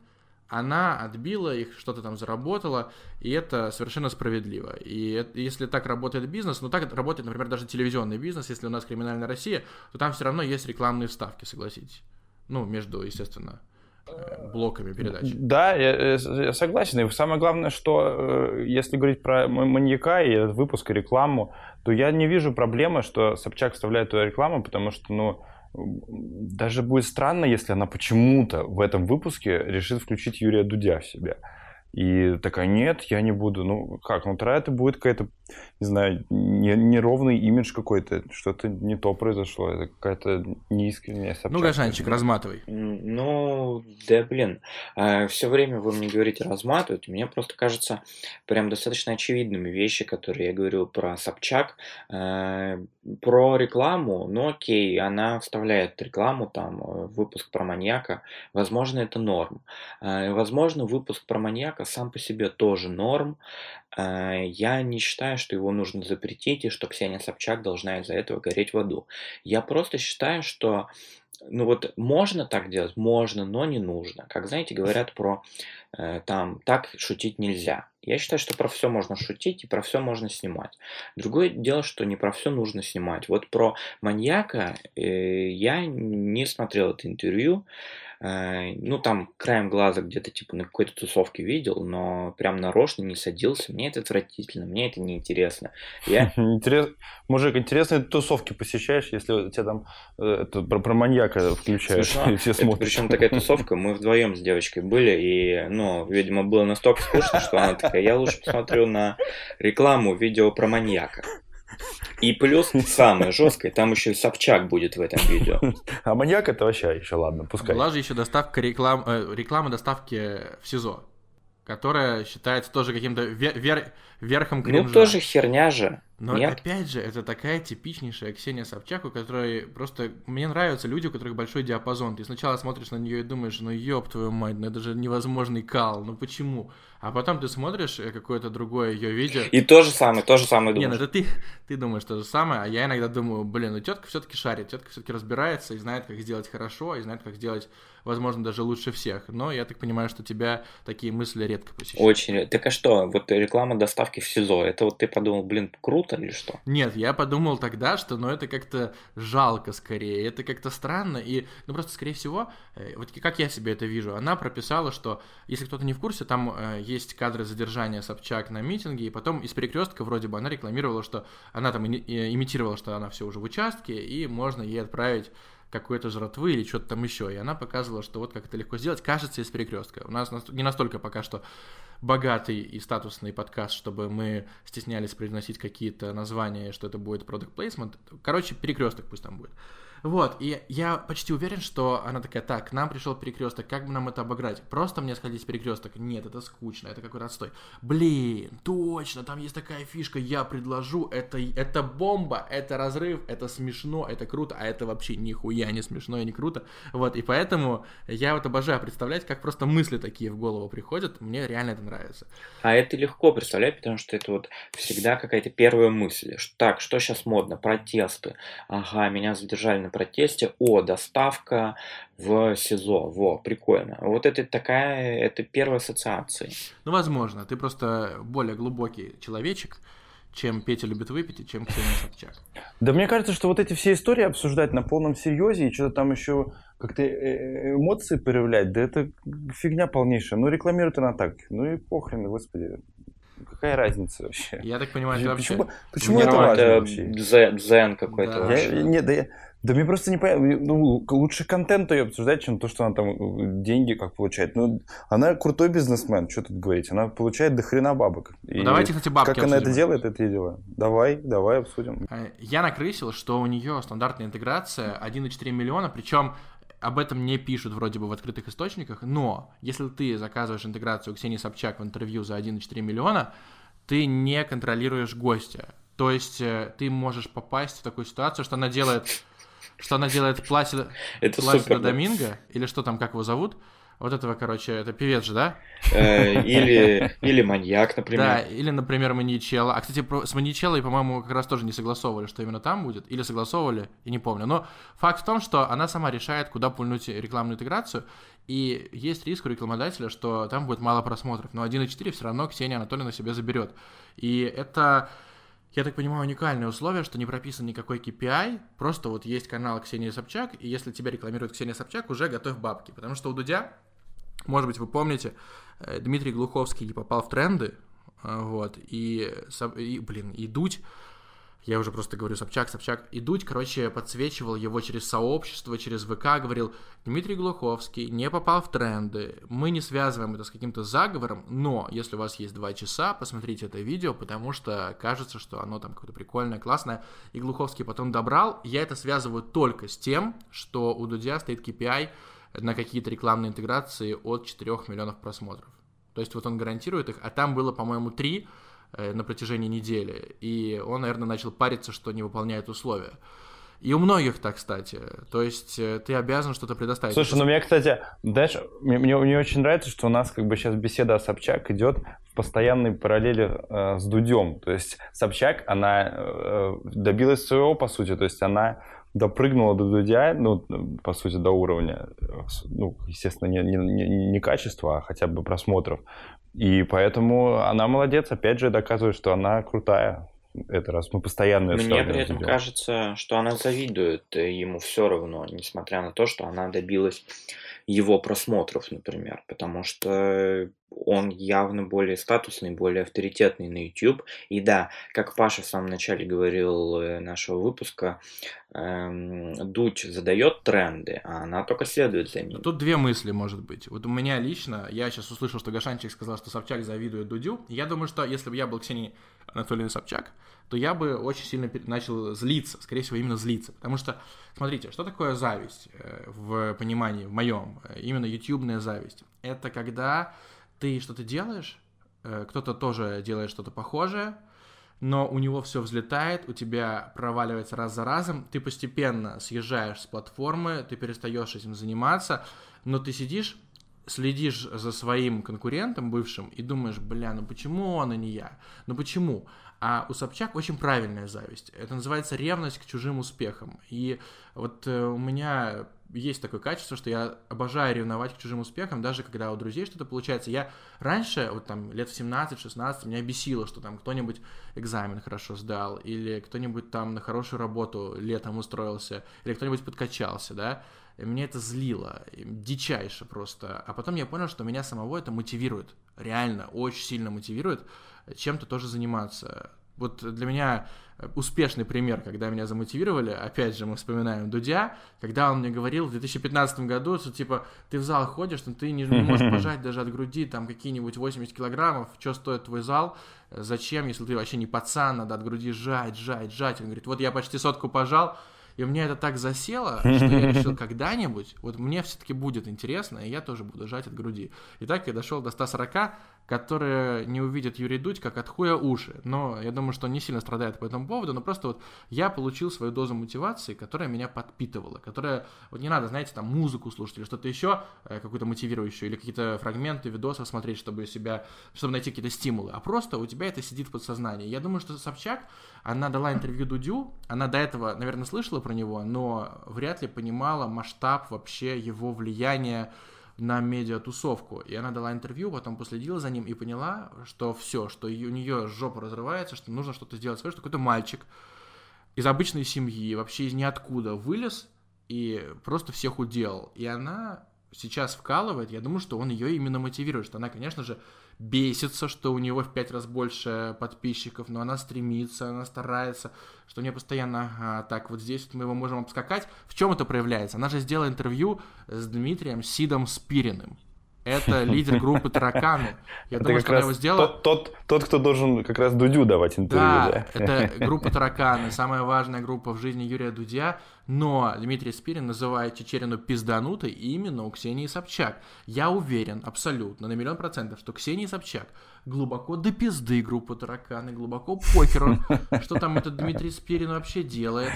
она отбила их, что-то там заработала, и это совершенно справедливо. И если так работает бизнес, ну так работает, например, даже телевизионный бизнес, если у нас криминальная Россия, то там все равно есть рекламные вставки, согласитесь. Ну, между, естественно, э, блоками передач. Да, я, я согласен. И самое главное, что э, если говорить про маньяка и выпуск и рекламу, то я не вижу проблемы, что Собчак вставляет туда рекламу, потому что, ну, даже будет странно, если она почему-то в этом выпуске решит включить Юрия Дудя в себя. И такая, нет, я не буду. Ну, как, ну, тогда это будет какая-то, не знаю, не, неровный имидж какой-то, что-то не то произошло, это какая-то неискренняя собчатка. Ну, Гашанчик, разматывай. Ну, да, блин, а, все время вы мне говорите разматывать, мне просто кажется прям достаточно очевидными вещи, которые я говорил про Собчак, а, про рекламу, ну окей, она вставляет рекламу, там, выпуск про маньяка, возможно, это норм. Возможно, выпуск про маньяка сам по себе тоже норм. Я не считаю, что его нужно запретить и что Ксения Собчак должна из-за этого гореть в аду. Я просто считаю, что ну вот можно так делать, можно, но не нужно. Как знаете, говорят про э, там так шутить нельзя. Я считаю, что про все можно шутить и про все можно снимать. Другое дело, что не про все нужно снимать. Вот про маньяка э, я не смотрел это интервью. Э, ну, там краем глаза где-то типа на какой-то тусовке видел, но прям нарочно не садился. Мне это отвратительно, мне это неинтересно. Я... Интерес... Мужик, интересные тусовки посещаешь, если тебя там э, это, про, про маньяка включаешь, Смешно. и все смотрят. Причем такая тусовка, мы вдвоем с девочкой были, и, ну, видимо, было настолько скучно, что она такая, я лучше посмотрю на рекламу видео про маньяка. И плюс самое жесткое, там еще и Собчак будет в этом видео. А маньяк это вообще еще ладно, пускай. Была же еще доставка реклам, э, реклама доставки в СИЗО, которая считается тоже каким-то вер, вер, верхом кринжа. Ну тоже херня же. Но Нет? опять же, это такая типичнейшая Ксения Собчак, у которой просто... Мне нравятся люди, у которых большой диапазон. Ты сначала смотришь на нее и думаешь, ну ёб твою мать, ну это же невозможный кал, ну почему? А потом ты смотришь э, какое-то другое ее видео. И то же самое, то же самое Не, ну думаешь. это ты, ты думаешь то же самое, а я иногда думаю, блин, ну тетка все-таки шарит, тетка все-таки разбирается и знает, как сделать хорошо, и знает, как сделать, возможно, даже лучше всех. Но я так понимаю, что тебя такие мысли редко посещают. Очень. Так а что, вот реклама доставки в СИЗО, это вот ты подумал, блин, круто или что? Нет, я подумал тогда, что ну это как-то жалко скорее, это как-то странно, и ну просто скорее всего, э, вот как я себе это вижу, она прописала, что если кто-то не в курсе, там э, есть кадры задержания Собчак на митинге, и потом из перекрестка вроде бы она рекламировала, что она там имитировала, что она все уже в участке, и можно ей отправить какой-то жратвы или что-то там еще. И она показывала, что вот как это легко сделать. Кажется, из перекрестка. У нас не настолько пока что богатый и статусный подкаст, чтобы мы стеснялись произносить какие-то названия, что это будет product placement. Короче, перекресток пусть там будет. Вот, и я почти уверен, что она такая, так, к нам пришел перекресток, как бы нам это обыграть? Просто мне сходить в перекресток? Нет, это скучно, это какой-то отстой. Блин, точно, там есть такая фишка, я предложу, это, это бомба, это разрыв, это смешно, это круто, а это вообще нихуя не смешно и не круто. Вот, и поэтому я вот обожаю представлять, как просто мысли такие в голову приходят, мне реально это нравится. А это легко представлять, потому что это вот всегда какая-то первая мысль. Так, что сейчас модно? Протесты. Ага, меня задержали на протесте. О, доставка в СИЗО. Во, прикольно. Вот это такая, это первая ассоциация. Ну, возможно, ты просто более глубокий человечек, чем Петя любит выпить и чем Ксения Собчак. Да мне кажется, что вот эти все истории обсуждать на полном серьезе и что-то там еще как-то э, эмоции проявлять, да это фигня полнейшая. Ну, рекламирует она так. Ну и похрен, господи. Какая разница вообще? Я так понимаю, ты вообще... Почему, почему это важно это вообще? дзен, дзен какой-то Да. вообще. Я, нет, да, я, да мне просто не понятно. Ну, лучше контент ее обсуждать, чем то, что она там э, деньги как получает. Ну, она крутой бизнесмен, что тут говорить. Она получает до хрена бабок. Ну, давайте, кстати, бабки Как она это обсудим. делает, это и дела. Давай, давай обсудим. Э, Я накрысил, что у нее стандартная интеграция 1,4 миллиона, причем об этом не пишут вроде бы в открытых источниках, но если ты заказываешь интеграцию Ксении Собчак в интервью за 1,4 миллиона, ты не контролируешь гостя. То есть э, ты можешь попасть в такую ситуацию, что она делает, что она делает Пласида, Это Пласида супер. да. Доминго, или что там, как его зовут, вот этого, короче, это певец же, да? Э, Или, или маньяк, Да, например. или, например, Маничелло. А, кстати, с Маничеллой, по-моему, как раз тоже не согласовывали, что именно там будет. Или согласовывали, я не помню. Но факт в том, что она сама решает, куда пульнуть рекламную интеграцию. И есть риск у рекламодателя, что там будет мало просмотров. Но 1.4 все равно Ксения Анатольевна себе заберет. И это, я так понимаю, уникальное условие, что не прописан никакой KPI. Просто вот есть канал Ксении Собчак, и если тебя рекламирует Ксения Собчак, уже готовь бабки. Потому что у Дудя, может быть, вы помните, э, Дмитрий Глуховский попал в тренды, а, вот, и, и, блин, и Дудь, я уже просто говорю Собчак, Собчак, и Дудь, короче, подсвечивал его через сообщество, через ВК, говорил, Дмитрий Глуховский не попал в тренды, мы не связываем это с каким-то заговором, но если у вас есть два часа, посмотрите это видео, потому что кажется, что оно там какое-то прикольное, классное, и Глуховский потом добрал, я это связываю только с тем, что у Дудя стоит KPI на какие-то рекламные интеграции от 4 миллионов просмотров. То есть вот он гарантирует их, а там было, по-моему, 3 на протяжении недели, и он, наверное, начал париться, что не выполняет условия. И у многих так, кстати. То есть э, ты обязан что-то предоставить. Слушай, ну мне, кстати, знаешь, мне, мне, мне очень нравится, что у нас как бы сейчас беседа о Собчак идет в постоянной параллели э, с Дудем. То есть Собчак, она э, добилась своего, по сути, то есть она допрыгнула до Дудя, ну, по сути, до уровня, ну, естественно, не, не, не, качества, а хотя бы просмотров. И поэтому она молодец, опять же, доказывает, что она крутая. Это раз мы постоянно Мне при этом Дудем. кажется, что она завидует э, ему все равно, несмотря на то, что она добилась его просмотров, например, потому что он явно более статусный, более авторитетный на YouTube. И да, как Паша в самом начале говорил э, нашего выпуска, эм, Дудь задает тренды, а она только следует за ним. Тут две мысли, может быть. Вот у меня лично, я сейчас услышал, что Гашанчик сказал, что Собчак завидует Дудю. Я думаю, что если бы я был Ксенией Анатольевной Собчак, то я бы очень сильно начал злиться, скорее всего, именно злиться. Потому что, смотрите, что такое зависть э, в понимании, в моем, э, именно ютубная зависть? Это когда ты что-то делаешь, э, кто-то тоже делает что-то похожее, но у него все взлетает, у тебя проваливается раз за разом, ты постепенно съезжаешь с платформы, ты перестаешь этим заниматься, но ты сидишь, следишь за своим конкурентом бывшим и думаешь, бля, ну почему он, а не я? Ну почему? А у Собчак очень правильная зависть. Это называется ревность к чужим успехам. И вот э, у меня есть такое качество, что я обожаю ревновать к чужим успехам, даже когда у друзей что-то получается. Я раньше, вот там лет в 17-16, меня бесило, что там кто-нибудь экзамен хорошо сдал, или кто-нибудь там на хорошую работу летом устроился, или кто-нибудь подкачался, да. И мне это злило, дичайше просто. А потом я понял, что меня самого это мотивирует, реально, очень сильно мотивирует чем-то тоже заниматься. Вот для меня успешный пример, когда меня замотивировали, опять же, мы вспоминаем Дудя, когда он мне говорил в 2015 году, что, типа, ты в зал ходишь, но ты не, можешь пожать даже от груди там какие-нибудь 80 килограммов, что стоит твой зал, зачем, если ты вообще не пацан, надо от груди жать, жать, жать. Он говорит, вот я почти сотку пожал, и меня это так засело, что я решил когда-нибудь, вот мне все-таки будет интересно, и я тоже буду жать от груди. И так я дошел до 140, которые не увидят Юрий Дудь как от хуя уши. Но я думаю, что он не сильно страдает по этому поводу, но просто вот я получил свою дозу мотивации, которая меня подпитывала, которая, вот не надо, знаете, там музыку слушать или что-то еще, э, какую-то мотивирующую, или какие-то фрагменты видосов смотреть, чтобы себя, чтобы найти какие-то стимулы, а просто у тебя это сидит в подсознании. Я думаю, что Собчак, она дала интервью Дудю, она до этого, наверное, слышала про него, но вряд ли понимала масштаб вообще его влияния на медиатусовку. И она дала интервью, потом последила за ним и поняла, что все, что у нее жопа разрывается, что нужно что-то сделать свое, что какой-то мальчик из обычной семьи, вообще из ниоткуда вылез и просто всех уделал. И она сейчас вкалывает, я думаю, что он ее именно мотивирует, что она, конечно же, бесится, что у него в пять раз больше подписчиков, но она стремится, она старается, что у нее постоянно, а, так, вот здесь вот мы его можем обскакать. В чем это проявляется? Она же сделала интервью с Дмитрием Сидом Спириным. Это лидер группы Тараканы. Я это думаю, что она его сделала... Тот, тот, тот, кто должен как раз Дудю давать интервью. Да, да, это группа Тараканы, самая важная группа в жизни Юрия Дудя. Но Дмитрий Спирин называет Чечерину пизданутой именно у Ксении Собчак. Я уверен, абсолютно, на миллион процентов, что Ксении Собчак глубоко до пизды группы Тараканы, глубоко похеру, что там этот Дмитрий Спирин вообще делает.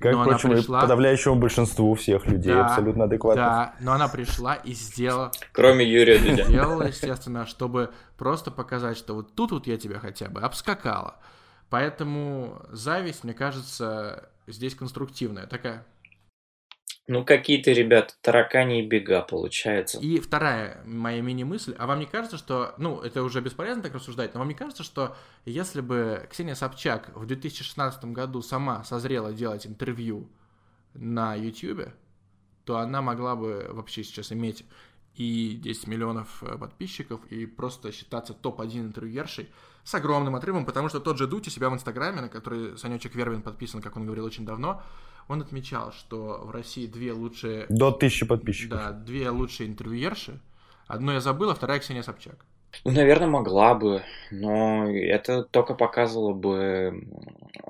Как, но впрочем, пришла... подавляющему большинству всех людей да, абсолютно адекватно. Да, но она пришла и сделала... Кроме Юрия Дудя. Сделала, естественно, чтобы просто показать, что вот тут вот я тебя хотя бы обскакала. Поэтому зависть, мне кажется, здесь конструктивная такая. Ну, какие-то, ребята, таракани и бега, получается. И вторая моя мини-мысль. А вам не кажется, что... Ну, это уже бесполезно так рассуждать, но вам не кажется, что если бы Ксения Собчак в 2016 году сама созрела делать интервью на YouTube, то она могла бы вообще сейчас иметь и 10 миллионов э, подписчиков, и просто считаться топ-1 интервьюершей с огромным отрывом, потому что тот же у себя в Инстаграме, на который Санечек Вервин подписан, как он говорил, очень давно, он отмечал, что в России две лучшие... До тысячи подписчиков. Да, две лучшие интервьюерши. Одну я забыл, а вторая Ксения Собчак. Ну, наверное, могла бы, но это только показывало бы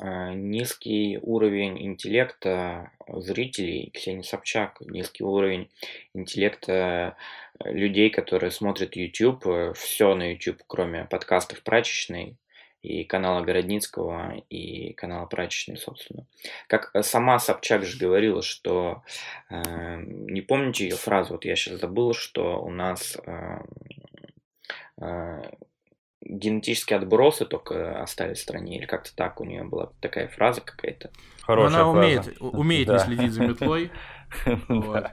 э, низкий уровень интеллекта зрителей Ксении Собчак, низкий уровень интеллекта людей, которые смотрят YouTube, э, все на YouTube, кроме подкастов прачечной, и канала Городницкого, и канала Прачечной, собственно. Как э, сама Собчак же говорила, что, э, не помните ее фразу, вот я сейчас забыл, что у нас э, э, генетические отбросы только остались в стране, или как-то так у нее была такая фраза какая-то. Хорошая Она фраза. умеет, умеет да. не следить за метлой. Вот.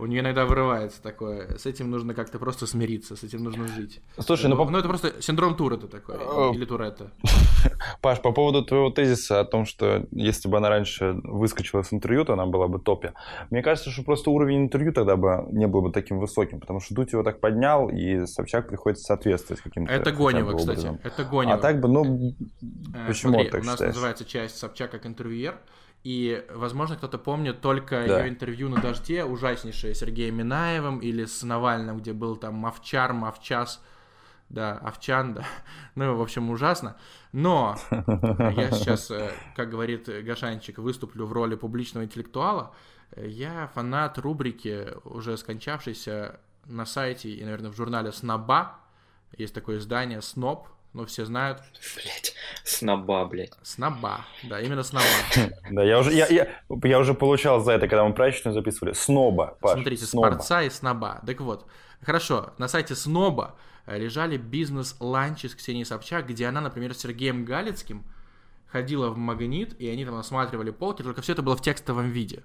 У нее иногда вырывается такое. С этим нужно как-то просто смириться, с этим нужно жить. Слушай, ну, ну, ну это просто синдром Туретта такой, или Туретта. Паш, по поводу твоего тезиса о том, что если бы она раньше выскочила с интервью, то она была бы топе. Мне кажется, что просто уровень интервью тогда бы не был бы таким высоким, потому что Дудь его так поднял, и Собчак приходится соответствовать каким-то Это Гонева, кстати, это Гонева. А так бы, ну, э, почему Смотри, так у нас считаешь? называется часть Собчак как интервьюер, и, возможно, кто-то помнит только да. ее интервью на дожде, ужаснейшее, с Сергеем Минаевым или с Навальным, где был там Мовчар, Мовчас, да, Овчан, да. Ну, в общем, ужасно. Но я сейчас, э, как говорит Гашанчик, выступлю в роли публичного интеллектуала. Я фанат рубрики, уже скончавшейся на сайте и, наверное, в журнале «Сноба». Есть такое издание «Сноб», ну, все знают. Блять, сноба, блять. Сноба, да, именно сноба. Да, я уже, я, я, я уже получал за это, когда мы праздничную записывали. Сноба, Паш, Смотрите, сноба. спорца и сноба. Так вот, хорошо, на сайте сноба э, лежали бизнес-ланчи с Ксенией Собчак, где она, например, с Сергеем Галицким ходила в магнит, и они там осматривали полки, только все это было в текстовом виде.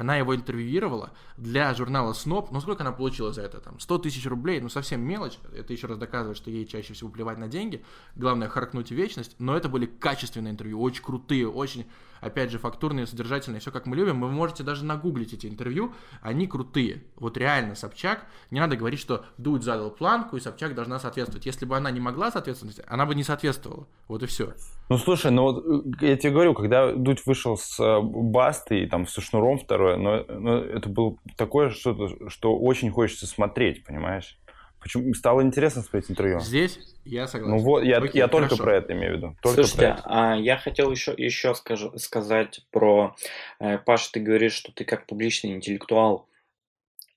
Она его интервьюировала для журнала СНОП. Ну, сколько она получила за это? Там 100 тысяч рублей, ну, совсем мелочь. Это еще раз доказывает, что ей чаще всего плевать на деньги. Главное, харкнуть вечность. Но это были качественные интервью, очень крутые, очень опять же, фактурные, содержательные, все как мы любим, вы можете даже нагуглить эти интервью, они крутые. Вот реально Собчак, не надо говорить, что Дудь задал планку, и Собчак должна соответствовать. Если бы она не могла соответствовать, она бы не соответствовала. Вот и все. Ну, слушай, ну вот э, я тебе говорю, когда Дудь вышел с э, Бастой, там, со Шнуром второе, но, но это было такое что-то, что очень хочется смотреть, понимаешь? Почему стало интересно смотреть интервью? Здесь я согласен. Ну вот, я, Окей, я только про это имею в виду. Только Слушайте, а я хотел еще, еще скажу, сказать про... Э, Паша, ты говоришь, что ты как публичный интеллектуал Э,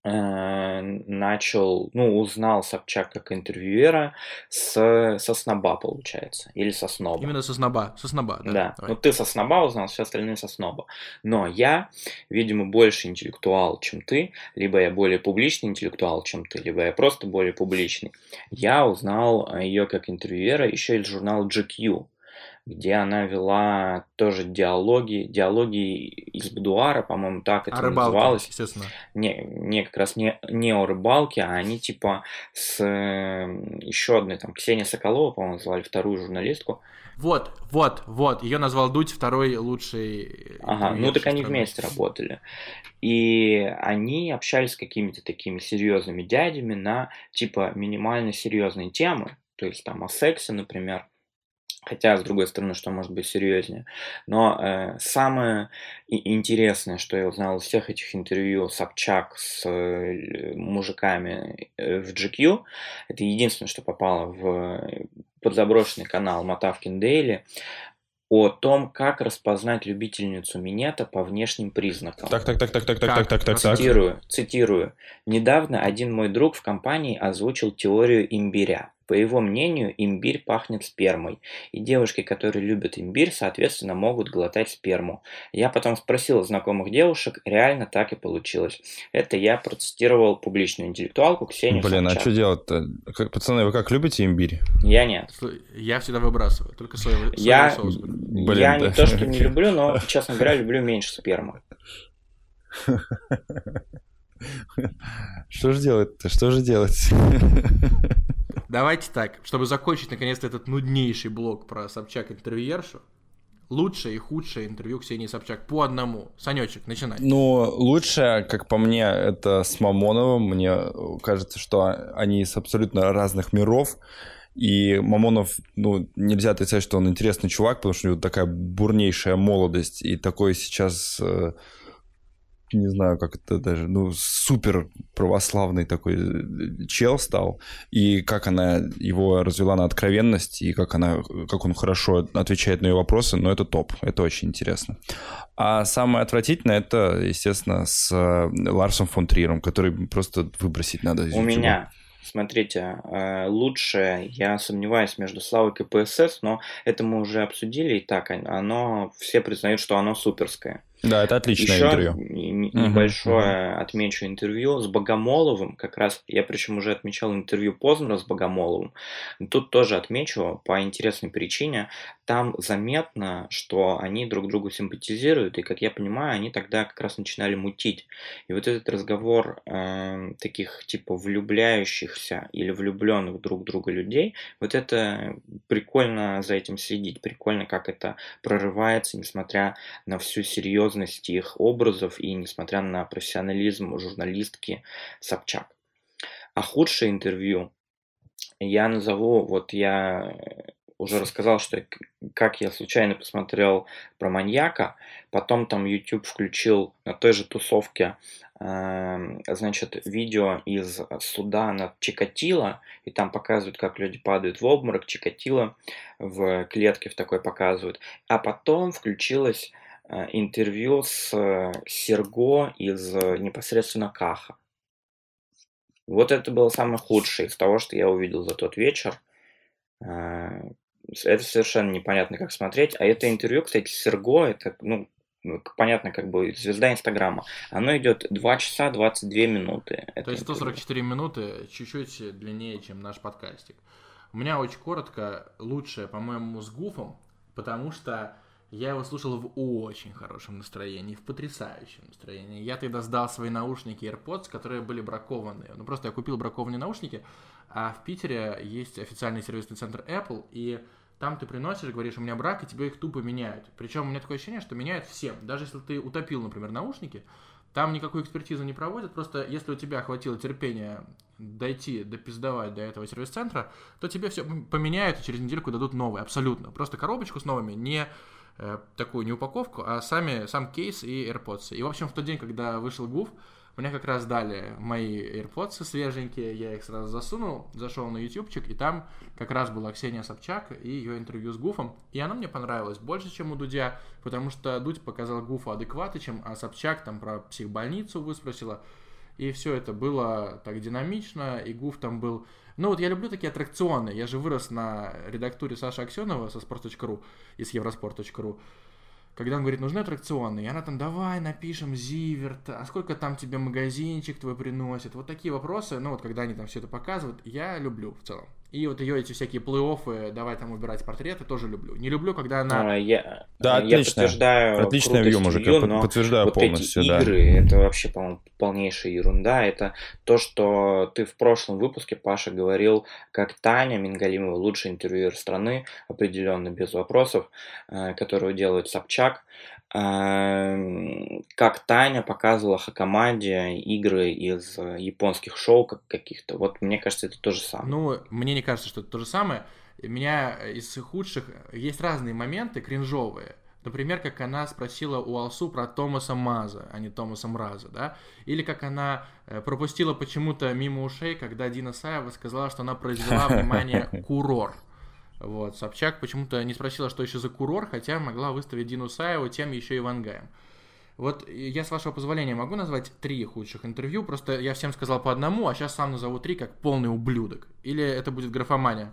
начал, ну, узнал Собчак как интервьюера с, со сноба, получается, или со сноба. Именно со сноба, со сноба, да. Да, Давай. ну ты со сноба узнал, все остальные со сноба. Но я, видимо, больше интеллектуал, чем ты, либо я более публичный интеллектуал, чем ты, либо я просто более публичный. Я узнал ее как интервьюера еще из журнала GQ, где она вела тоже диалоги, диалоги из будуара, по-моему, так это о рыбалке, называлось. естественно. Не, не как раз не, не о рыбалке, а они типа с э, еще одной, там, Ксения Соколова, по-моему, звали вторую журналистку. Вот, вот, вот, ее назвал Дудь второй лучший. Ага, ну так они вместе работали. И они общались с какими-то такими серьезными дядями на типа минимально серьезные темы, то есть там о сексе, например. Хотя, с другой стороны, что может быть серьезнее. Но э, самое интересное, что я узнал из всех этих интервью Собчак с э, мужиками э, в GQ, это единственное, что попало в подзаброшенный канал Мотавкин Дейли, о том, как распознать любительницу минета по внешним признакам. Так, так, так, так, так, так, так, так, так. Цитирую, цитирую. Недавно один мой друг в компании озвучил теорию имбиря. По его мнению, имбирь пахнет спермой, и девушки, которые любят имбирь, соответственно, могут глотать сперму. Я потом спросил у знакомых девушек, реально так и получилось. Это я процитировал публичную интеллектуалку Ксению Блин, Собчак. а что делать-то? Как, пацаны, вы как любите имбирь? Я нет. Я всегда выбрасываю, только соевый, соевый я, соус. Блин, я да. не то, что не люблю, но, честно говоря, люблю меньше спермы. Что же делать-то? Что же делать? Давайте так, чтобы закончить наконец-то этот нуднейший блок про Собчак интервьюершу. Лучшее и худшее интервью Ксении Собчак по одному. Санечек, начинай. Ну, лучшее, как по мне, это с Мамоновым. Мне кажется, что они из абсолютно разных миров. И Мамонов, ну, нельзя отрицать, что он интересный чувак, потому что у него такая бурнейшая молодость и такой сейчас э, не знаю, как это даже, ну, супер православный такой э, чел стал, и как она его развела на откровенность, и как она, как он хорошо отвечает на ее вопросы, ну, это топ, это очень интересно. А самое отвратительное, это, естественно, с э, Ларсом фон Триером, который просто выбросить надо из У меня Смотрите, э, лучше, я сомневаюсь, между Славой и КПСС, но это мы уже обсудили, и так оно, все признают, что оно суперское. Да, это отличное Еще интервью. небольшое uh-huh. отмечу интервью с Богомоловым. Как раз я причем уже отмечал интервью Познера с Богомоловым. Тут тоже отмечу по интересной причине. Там заметно, что они друг другу симпатизируют, и, как я понимаю, они тогда как раз начинали мутить. И вот этот разговор э, таких типа влюбляющихся или влюбленных друг друга людей, вот это прикольно за этим следить, прикольно, как это прорывается, несмотря на всю серьезность серьезности их образов и несмотря на профессионализм журналистки Собчак. А худшее интервью я назову, вот я уже рассказал, что как я случайно посмотрел про маньяка, потом там YouTube включил на той же тусовке э, значит, видео из суда над Чикатило, и там показывают, как люди падают в обморок, Чикатило в клетке в такой показывают. А потом включилось интервью с э, Серго из э, непосредственно Каха. Вот это было самое худшее из того, что я увидел за тот вечер. Это совершенно непонятно, как смотреть. А это интервью, кстати, Серго, это, ну, понятно, как бы звезда Инстаграма. Оно идет 2 часа 22 минуты. То есть 144 интервью. минуты, чуть-чуть длиннее, чем наш подкастик. У меня очень коротко, лучшее, по-моему, с Гуфом, потому что я его слушал в очень хорошем настроении, в потрясающем настроении. Я тогда сдал свои наушники AirPods, которые были бракованные. Ну, просто я купил бракованные наушники, а в Питере есть официальный сервисный центр Apple, и там ты приносишь, говоришь, у меня брак, и тебе их тупо меняют. Причем у меня такое ощущение, что меняют всем. Даже если ты утопил, например, наушники, там никакую экспертизу не проводят, просто если у тебя хватило терпения дойти, допиздовать до этого сервис-центра, то тебе все поменяют и через недельку дадут новые, абсолютно. Просто коробочку с новыми, не такую не упаковку, а сами, сам кейс и AirPods. И, в общем, в тот день, когда вышел Гуф, мне как раз дали мои AirPods свеженькие, я их сразу засунул, зашел на ютубчик, и там как раз была Ксения Собчак и ее интервью с Гуфом, и оно мне понравилось больше, чем у Дудя, потому что Дудь показал Гуфу адекватычем, а Собчак там про психбольницу выспросила, и все это было так динамично, и Гуф там был ну вот я люблю такие аттракционы. Я же вырос на редактуре Саши Аксенова со sport.ru и с евроспорт.ру когда он говорит, нужны аттракционы, и она там, давай напишем Зиверт, а сколько там тебе магазинчик твой приносит, вот такие вопросы, ну вот когда они там все это показывают, я люблю в целом. И вот ее эти всякие плей-оффы, давай там убирать портреты, тоже люблю. Не люблю, когда она... А, я, да, я отлично. подтверждаю Отличное вью, мужик, я подтверждаю вот полностью, эти да. игры, это вообще, по-моему, полнейшая ерунда. Это то, что ты в прошлом выпуске, Паша, говорил, как Таня Мингалимова, лучший интервьюер страны, определенно, без вопросов, э, которую делает Собчак. Эм, как Таня показывала Хакамаде игры из э, японских шоу каких-то. Вот мне кажется, это то же самое. Ну, мне не кажется, что это то же самое. У меня из худших есть разные моменты кринжовые. Например, как она спросила у Алсу про Томаса Маза, а не Томаса Мраза, да? Или как она э, пропустила почему-то мимо ушей, когда Дина Саева сказала, что она произвела внимание курор. Вот, Собчак почему-то не спросила, что еще за курор, хотя могла выставить Дину Саеву тем еще и Вангаем. Вот я, с вашего позволения, могу назвать три худших интервью, просто я всем сказал по одному, а сейчас сам назову три как полный ублюдок. Или это будет графомания?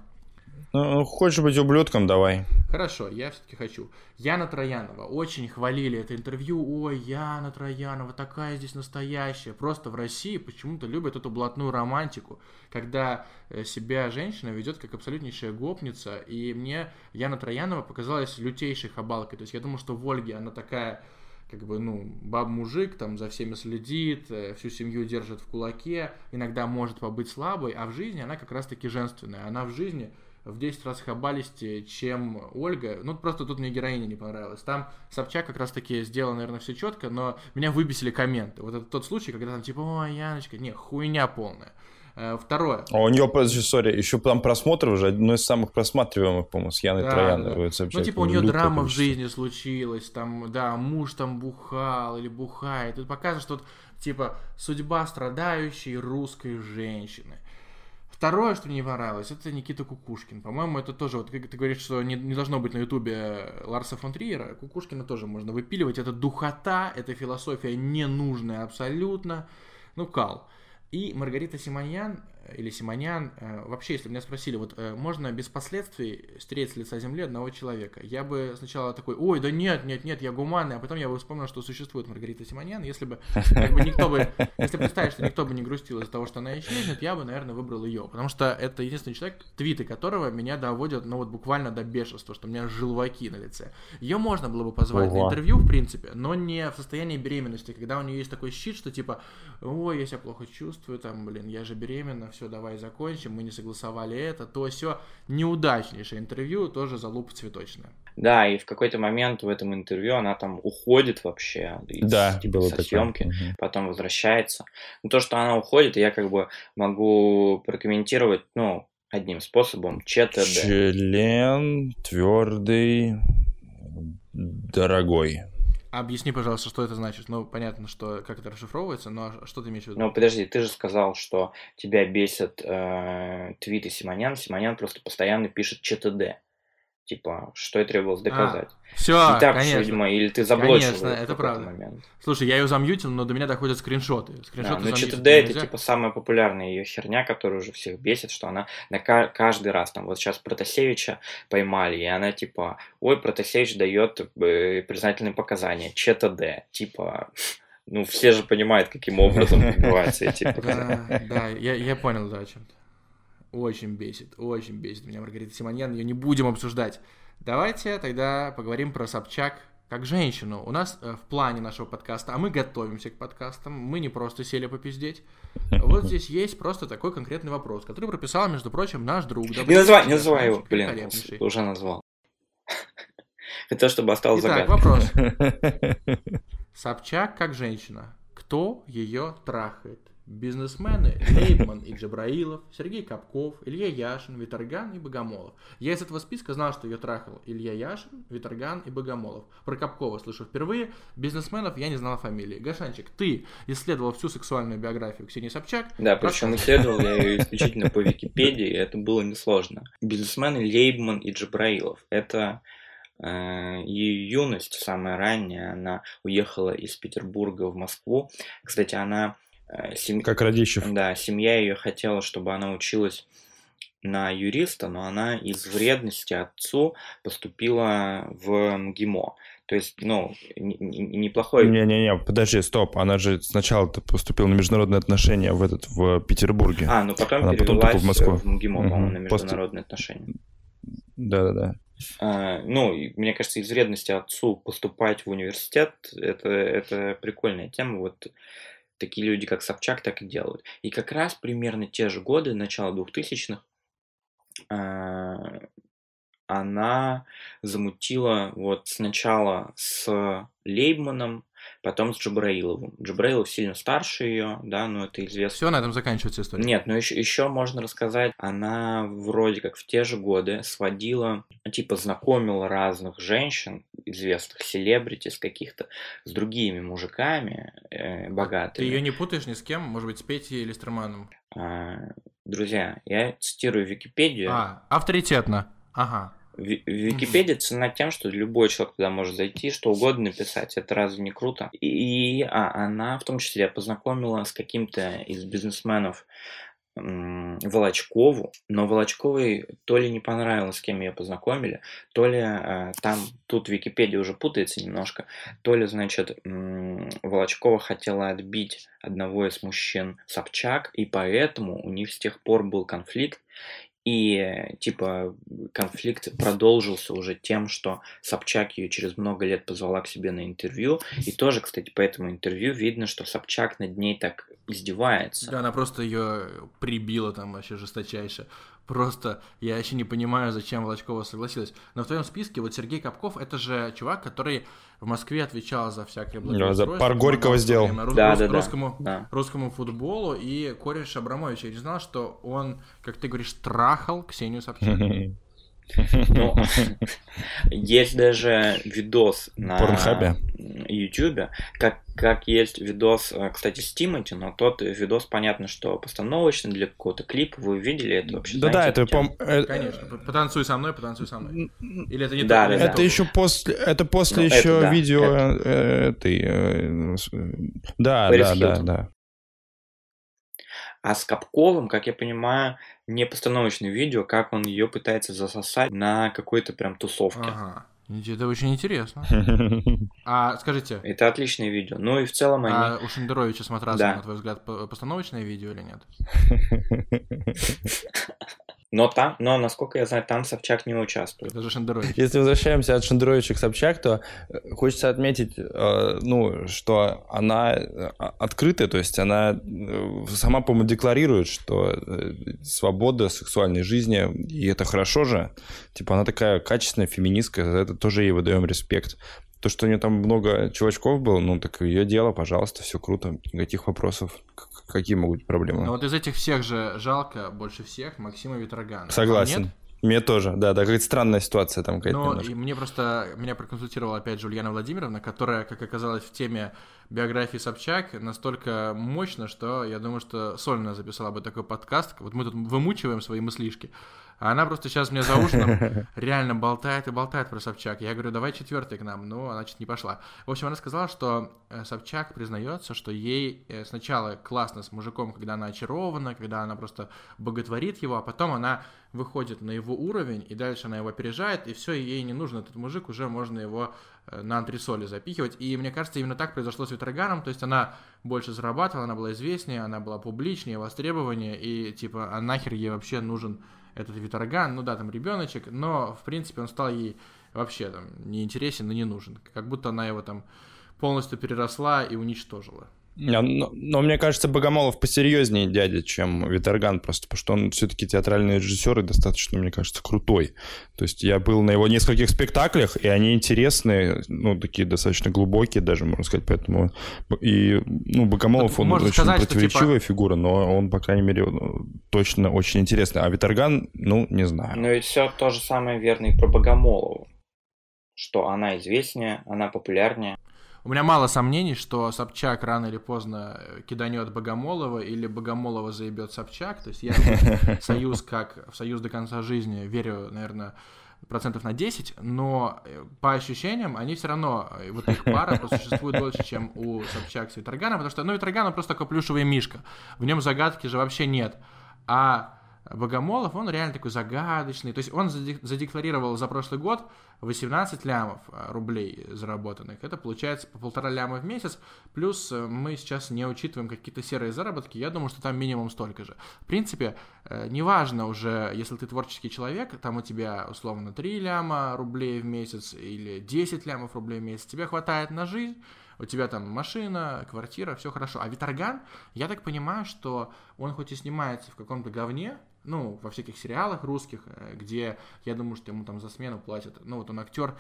Ну, хочешь быть ублюдком, давай. Хорошо, я все-таки хочу. Яна Троянова. Очень хвалили это интервью. Ой, Яна Троянова, такая здесь настоящая. Просто в России почему-то любят эту блатную романтику, когда э, себя женщина ведет как абсолютнейшая гопница. И мне Яна Троянова показалась лютейшей хабалкой. То есть я думал, что в Ольге она такая как бы, ну, баб-мужик там за всеми следит, э, всю семью держит в кулаке, иногда может побыть слабой, а в жизни она как раз-таки женственная. Она в жизни в 10 раз хабалисте, чем Ольга. Ну, просто тут мне героиня не понравилась. Там Собчак как раз-таки сделал, наверное, все четко, но меня выбесили комменты. Вот это тот случай, когда там типа, ой, Яночка, не, хуйня полная. Э, второе. А у нее, сори, еще там просмотры уже одно из самых просматриваемых, по-моему, с Яной да, Трояновой. Да. Ну, типа, у нее драма в жизни случилась, там, да, муж там бухал или бухает. Это показывает, что, вот, типа, судьба страдающей русской женщины. Второе, что мне не понравилось, это Никита Кукушкин. По-моему, это тоже, вот ты, говоришь, что не, не должно быть на Ютубе Ларса фон Триера, Кукушкина тоже можно выпиливать. Это духота, это философия ненужная абсолютно. Ну, кал. И Маргарита Симоньян, или Симонян, э, вообще, если меня спросили, вот э, можно без последствий стереть с лица земли одного человека, я бы сначала такой, ой, да нет, нет, нет, я гуманный, а потом я бы вспомнил, что существует Маргарита Симонян, если бы, как бы никто бы, если представить, что никто бы не грустил из-за того, что она исчезнет, я бы, наверное, выбрал ее, потому что это единственный человек, твиты которого меня доводят, ну вот буквально до бешенства, что у меня желваки на лице. Ее можно было бы позвать Ого. на интервью, в принципе, но не в состоянии беременности, когда у нее есть такой щит, что типа, ой, я себя плохо чувствую, там, блин, я же беременна, все, давай закончим, мы не согласовали это, то все. Неудачнейшее интервью, тоже залупа цветочная. Да, и в какой-то момент в этом интервью она там уходит вообще из, да, типа, было со такое. съемки, угу. потом возвращается. Но то, что она уходит, я как бы могу прокомментировать, ну, одним способом, ЧТД. Член твердый, дорогой. Объясни, пожалуйста, что это значит. Ну, понятно, что как это расшифровывается, но что ты имеешь в виду? Ну, подожди, ты же сказал, что тебя бесят э, твиты Симонян. Симонян просто постоянно пишет ЧТД. Типа, что и требовалось доказать. А, все, И так, конечно. видимо, или ты заблочил Конечно, это правда. момент. Слушай, я ее замьютил, но до меня доходят скриншоты. Да, Скриншоты ну замьютить ЧТД это типа самая популярная ее херня, которая уже всех бесит, что она на ка- каждый раз, там вот сейчас Протасевича поймали, и она типа, ой, Протасевич дает э, признательные показания, ЧТД, типа, ну все же понимают, каким образом добиваются эти показания. Да, да, я, я понял, да, о чем ты. Очень бесит, очень бесит меня Маргарита Симоньян, ее не будем обсуждать. Давайте тогда поговорим про Собчак как женщину. У нас э, в плане нашего подкаста, а мы готовимся к подкастам, мы не просто сели попиздеть. Вот здесь есть просто такой конкретный вопрос, который прописал, между прочим, наш друг. Не называй, не называй его, блин, уже назвал. Хотел, чтобы осталось Итак, загадкой. вопрос. Собчак как женщина. Кто ее трахает? Бизнесмены Лейбман и Джабраилов, Сергей Капков, Илья Яшин, Виторган и Богомолов. Я из этого списка знал, что ее трахал Илья Яшин, Виторган и Богомолов. Про Капкова слышу впервые. Бизнесменов я не знал фамилии. Гашанчик, ты исследовал всю сексуальную биографию Ксении Собчак. Да, причем исследовал я ее исключительно по Википедии, это было несложно. Бизнесмены Лейбман и Джабраилов. Это э, ее юность, самая ранняя, она уехала из Петербурга в Москву. Кстати, она... э, сем- Как Радищев. Да, семья ее хотела, чтобы она училась на юриста, но она из вредности отцу поступила в МГИМО. То есть, ну, не- не- неплохой... Не-не-не, подожди, стоп. Она же сначала поступила на международные отношения в этот в Петербурге. А, ну потом Она потом перевелась только в Москву. в МГИМО, по-моему, Мгм. на международные отношения. Да-да-да. А, ну, мне кажется, из вредности отцу поступать в университет, это, это прикольная тема. Вот такие люди, как Собчак, так и делают. И как раз примерно те же годы, начало 2000-х, а, она замутила вот сначала с Лейбманом, потом с Джабраиловым. Джабраилов сильно старше ее, да, но это известно. Все, на этом заканчивается история. Нет, но еще, еще можно рассказать, она вроде как в те же годы сводила, ну, типа знакомила разных женщин, известных селебритис каких-то, с другими мужиками э, Ты богатыми. ее не путаешь ни с кем, может быть, с Петей или с Терманом? А, друзья, я цитирую Википедию. А, авторитетно. Ага. В, в Википедии цена тем, что любой человек туда может зайти, что угодно написать. Это разве не круто? И а, она в том числе познакомила с каким-то из бизнесменов Волочкову, но Волочковой то ли не понравилось, с кем ее познакомили, то ли э, там, тут Википедия уже путается немножко, то ли, значит, м, Волочкова хотела отбить одного из мужчин Собчак, и поэтому у них с тех пор был конфликт, и, типа, конфликт продолжился уже тем, что Собчак ее через много лет позвала к себе на интервью. И тоже, кстати, по этому интервью видно, что Собчак над ней так издевается. Да, она просто ее прибила там вообще жесточайше. Просто я вообще не понимаю, зачем Волочкова согласилась. Но в твоем списке вот Сергей Капков, это же чувак, который в Москве отвечал за всякое Да, за благоустройство. пар Горького сделал. рус- Да, рус- да, да. русскому, Да. русскому футболу. И кореш Абрамович, я не знал, что он, как ты говоришь, трахал Ксению Собчак. Ну, есть даже видос на Порнхабе? Ютубе, как, как есть видос, э, кстати, с Тимати, но тот видос, понятно, что постановочный для какого-то клипа, вы видели это вообще? Да-да, знаете это, пом- э, Конечно. Потанцуй со мной, потанцуй со мной. Или это не Да, да, да. Это то? еще после, это после Ну, это еще да, видео это. э, этой, э, э, да, да, да, да. А с Капковым, как я понимаю, не постановочное видео, как он ее пытается засосать на какой-то прям тусовке. Ага. Это очень интересно. А скажите, Это отличное видео. Ну и в целом они... а у Шендеровича с матрасом, Да. на твой взгляд, по- постановочное видео или нет? Но там, но насколько я знаю, там Собчак не участвует. Это же Шендерович. Если возвращаемся от Шендеровича к Собчак, то э, хочется отметить, э, ну, что она э, открытая, то есть она сама, по-моему, декларирует, что свобода сексуальной жизни, и это хорошо же. Типа она такая качественная феминистка, за это тоже ей выдаем респект. То, что у нее там много чувачков было, ну, так ее дело, пожалуйста, все круто, никаких вопросов. Какие могут быть проблемы? Но вот из этих всех же жалко больше всех Максима Витрогана. Согласен. Мне тоже, да, да, какая-то странная ситуация там какая-то Ну, немножко. и мне просто, меня проконсультировала опять же Ульяна Владимировна, которая, как оказалось, в теме биографии Собчак настолько мощно, что я думаю, что сольно записала бы такой подкаст. Вот мы тут вымучиваем свои мыслишки. А она просто сейчас мне за ужином реально болтает и болтает про Собчак. Я говорю, давай четвертый к нам. Ну, она что-то не пошла. В общем, она сказала, что э, Собчак признается, что ей э, сначала классно с мужиком, когда она очарована, когда она просто боготворит его, а потом она выходит на его уровень, и дальше она его опережает, и все, ей не нужен этот мужик, уже можно его э, на антресоли запихивать. И мне кажется, именно так произошло с Витроганом, то есть она больше зарабатывала, она была известнее, она была публичнее, востребованнее, и типа, а нахер ей вообще нужен этот Виторган, ну да, там ребеночек, но, в принципе, он стал ей вообще там неинтересен и не нужен. Как будто она его там полностью переросла и уничтожила. Но, но мне кажется, Богомолов посерьезнее дядя, чем Витерган, просто потому что он все-таки театральный режиссер и достаточно, мне кажется, крутой. То есть я был на его нескольких спектаклях, и они интересные, ну, такие достаточно глубокие даже, можно сказать, поэтому... И, ну, Богомолов, он очень сказать, противоречивая типа... фигура, но он, по крайней мере, точно очень интересный. А Витерган, ну, не знаю. Но ведь все то же самое верно и про Богомолову, что она известнее, она популярнее. У меня мало сомнений, что Собчак рано или поздно э, киданет Богомолова или Богомолова заебет Собчак. То есть я в союз как в союз до конца жизни верю, наверное, процентов на 10, но э, по ощущениям они все равно, э, вот их пара существует дольше, чем у Собчак с Витрогана, потому что, ну, Витроган просто такой плюшевый мишка, в нем загадки же вообще нет. А Богомолов, он реально такой загадочный. То есть он задекларировал за прошлый год 18 лямов а, рублей заработанных. Это получается по полтора ляма в месяц. Плюс э, мы сейчас не учитываем какие-то серые заработки. Я думаю, что там минимум столько же. В принципе, э, неважно уже, если ты творческий человек, там у тебя условно 3 ляма рублей в месяц или 10 лямов рублей в месяц. Тебе хватает на жизнь у тебя там машина, квартира, все хорошо. А Виторган, я так понимаю, что он хоть и снимается в каком-то говне, ну, во всяких сериалах русских, э, где, я думаю, что ему там за смену платят, ну, вот он актер,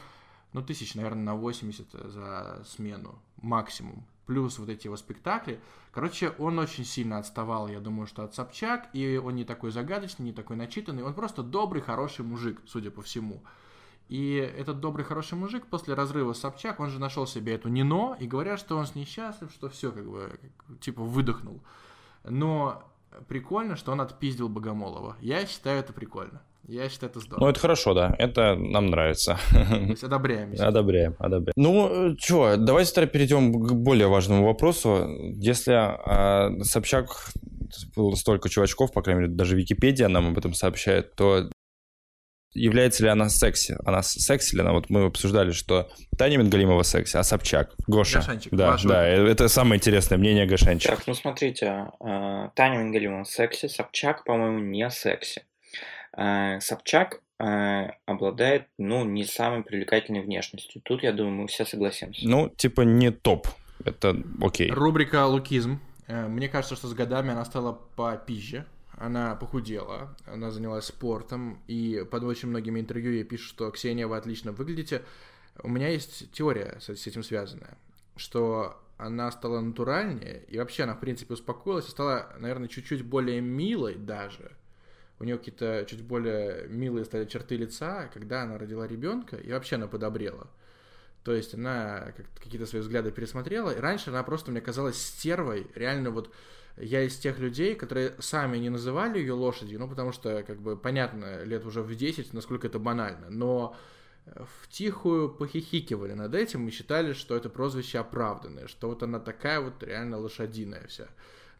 ну, тысяч, наверное, на 80 за смену максимум. Плюс вот эти его спектакли. Короче, он очень сильно отставал, я думаю, что от Собчак, и он не такой загадочный, не такой начитанный, он просто добрый, хороший мужик, судя по всему. И этот добрый, хороший мужик после разрыва с Собчак, он же нашел себе эту Нино, и говорят, что он с ней счастлив, что все, как бы, типа, выдохнул. Но прикольно, что он отпиздил Богомолова. Я считаю это прикольно. Я считаю, это здорово. Ну, это хорошо, да. Это нам нравится. То есть одобряем. Одобряем, одобряем. Ну, что, давайте тогда перейдем к более важному вопросу. Если э, Собчак было столько чувачков, по крайней мере, даже Википедия нам об этом сообщает, то является ли она секси. Она секси ли она? Вот мы обсуждали, что Таня Мингалимова секси, а Собчак. Гоша. Гошанчик. Да, да, выход. это самое интересное мнение Гошанчик. Так, ну смотрите, э, Таня Мингалимова секси, Собчак, по-моему, не секси. Э, Собчак э, обладает, ну, не самой привлекательной внешностью. Тут, я думаю, мы все согласимся. Ну, типа не топ. Это окей. Рубрика «Лукизм». Мне кажется, что с годами она стала попизже она похудела, она занялась спортом, и под очень многими интервью ей пишут, что «Ксения, вы отлично выглядите». У меня есть теория с, этим связанная, что она стала натуральнее, и вообще она, в принципе, успокоилась и стала, наверное, чуть-чуть более милой даже. У нее какие-то чуть более милые стали черты лица, когда она родила ребенка, и вообще она подобрела. То есть она какие-то свои взгляды пересмотрела, и раньше она просто мне казалась стервой, реально вот я из тех людей, которые сами не называли ее лошадью, ну, потому что, как бы, понятно, лет уже в 10, насколько это банально, но э, в тихую похихикивали над этим и считали, что это прозвище оправданное, что вот она такая вот реально лошадиная вся.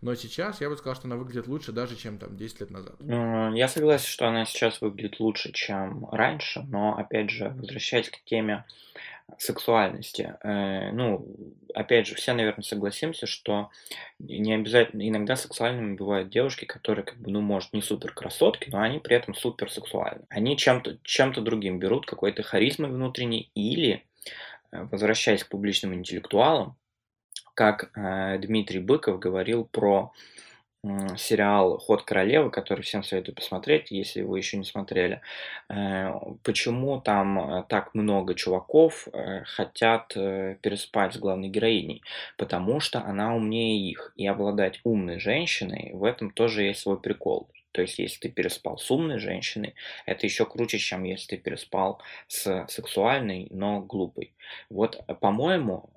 Но сейчас я бы сказал, что она выглядит лучше даже, чем там 10 лет назад. Я согласен, что она сейчас выглядит лучше, чем раньше, но, опять же, возвращаясь к теме сексуальности. Э, ну, опять же, все, наверное, согласимся, что не обязательно, иногда сексуальными бывают девушки, которые, как бы, ну, может, не супер красотки, но они при этом супер сексуальны. Они чем-то чем другим берут, какой-то харизмой внутренней, или, э, возвращаясь к публичным интеллектуалам, как э, Дмитрий Быков говорил про сериал «Ход королевы», который всем советую посмотреть, если вы еще не смотрели. Э, почему там э, так много чуваков э, хотят переспать с главной героиней? Потому что она умнее их. И обладать умной женщиной, в этом тоже есть свой прикол. То есть, если ты переспал с умной женщиной, это еще круче, чем если ты переспал с сексуальной, но глупой. Вот, э, по-моему,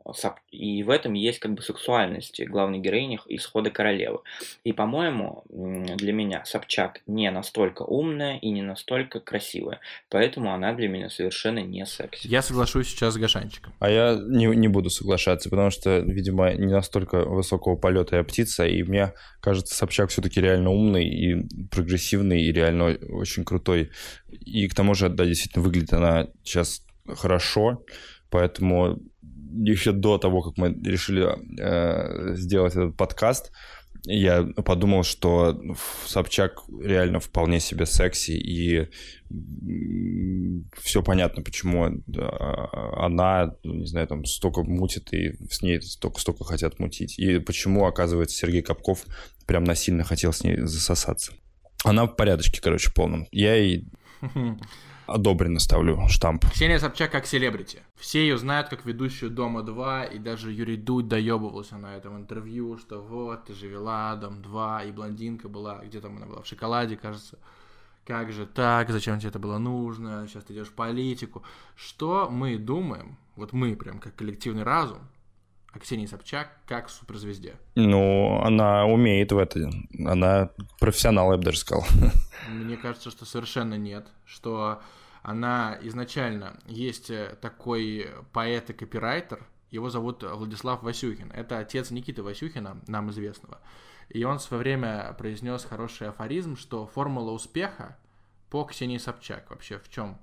и в этом есть как бы сексуальность главной героини исхода королевы. И, по-моему, для меня Собчак не настолько умная и не настолько красивая. Поэтому она для меня совершенно не секси. Я соглашусь сейчас с Гашанчиком. А я не, не буду соглашаться, потому что, видимо, не настолько высокого полета я птица, и мне кажется, Собчак все-таки реально умный и прогрессивный, и реально очень крутой. И к тому же, да, действительно, выглядит она сейчас хорошо, поэтому еще до того, как мы решили э, сделать этот подкаст, я подумал, что Собчак реально вполне себе секси, и все понятно, почему она, не знаю, там столько мутит, и с ней столько, столько хотят мутить. И почему, оказывается, Сергей Капков прям насильно хотел с ней засосаться. Она в порядочке, короче, полном. Я ей одобренно ставлю штамп. Ксения Собчак как селебрити. Все ее знают как ведущую «Дома-2», и даже Юрий Дудь доебывался на этом интервью, что вот, ты же вела «Дом-2», и блондинка была, где там она была, в шоколаде, кажется. Как же так, зачем тебе это было нужно, сейчас ты идешь в политику. Что мы думаем, вот мы прям как коллективный разум, о Ксении Собчак как суперзвезде? Ну, она умеет в это. Она профессионал, я бы даже сказал. Мне кажется, что совершенно нет. Что она изначально есть э, такой поэт и копирайтер, его зовут Владислав Васюхин. Это отец Никиты Васюхина, нам известного. И он в свое время произнес хороший афоризм, что формула успеха по Ксении Собчак вообще в чем?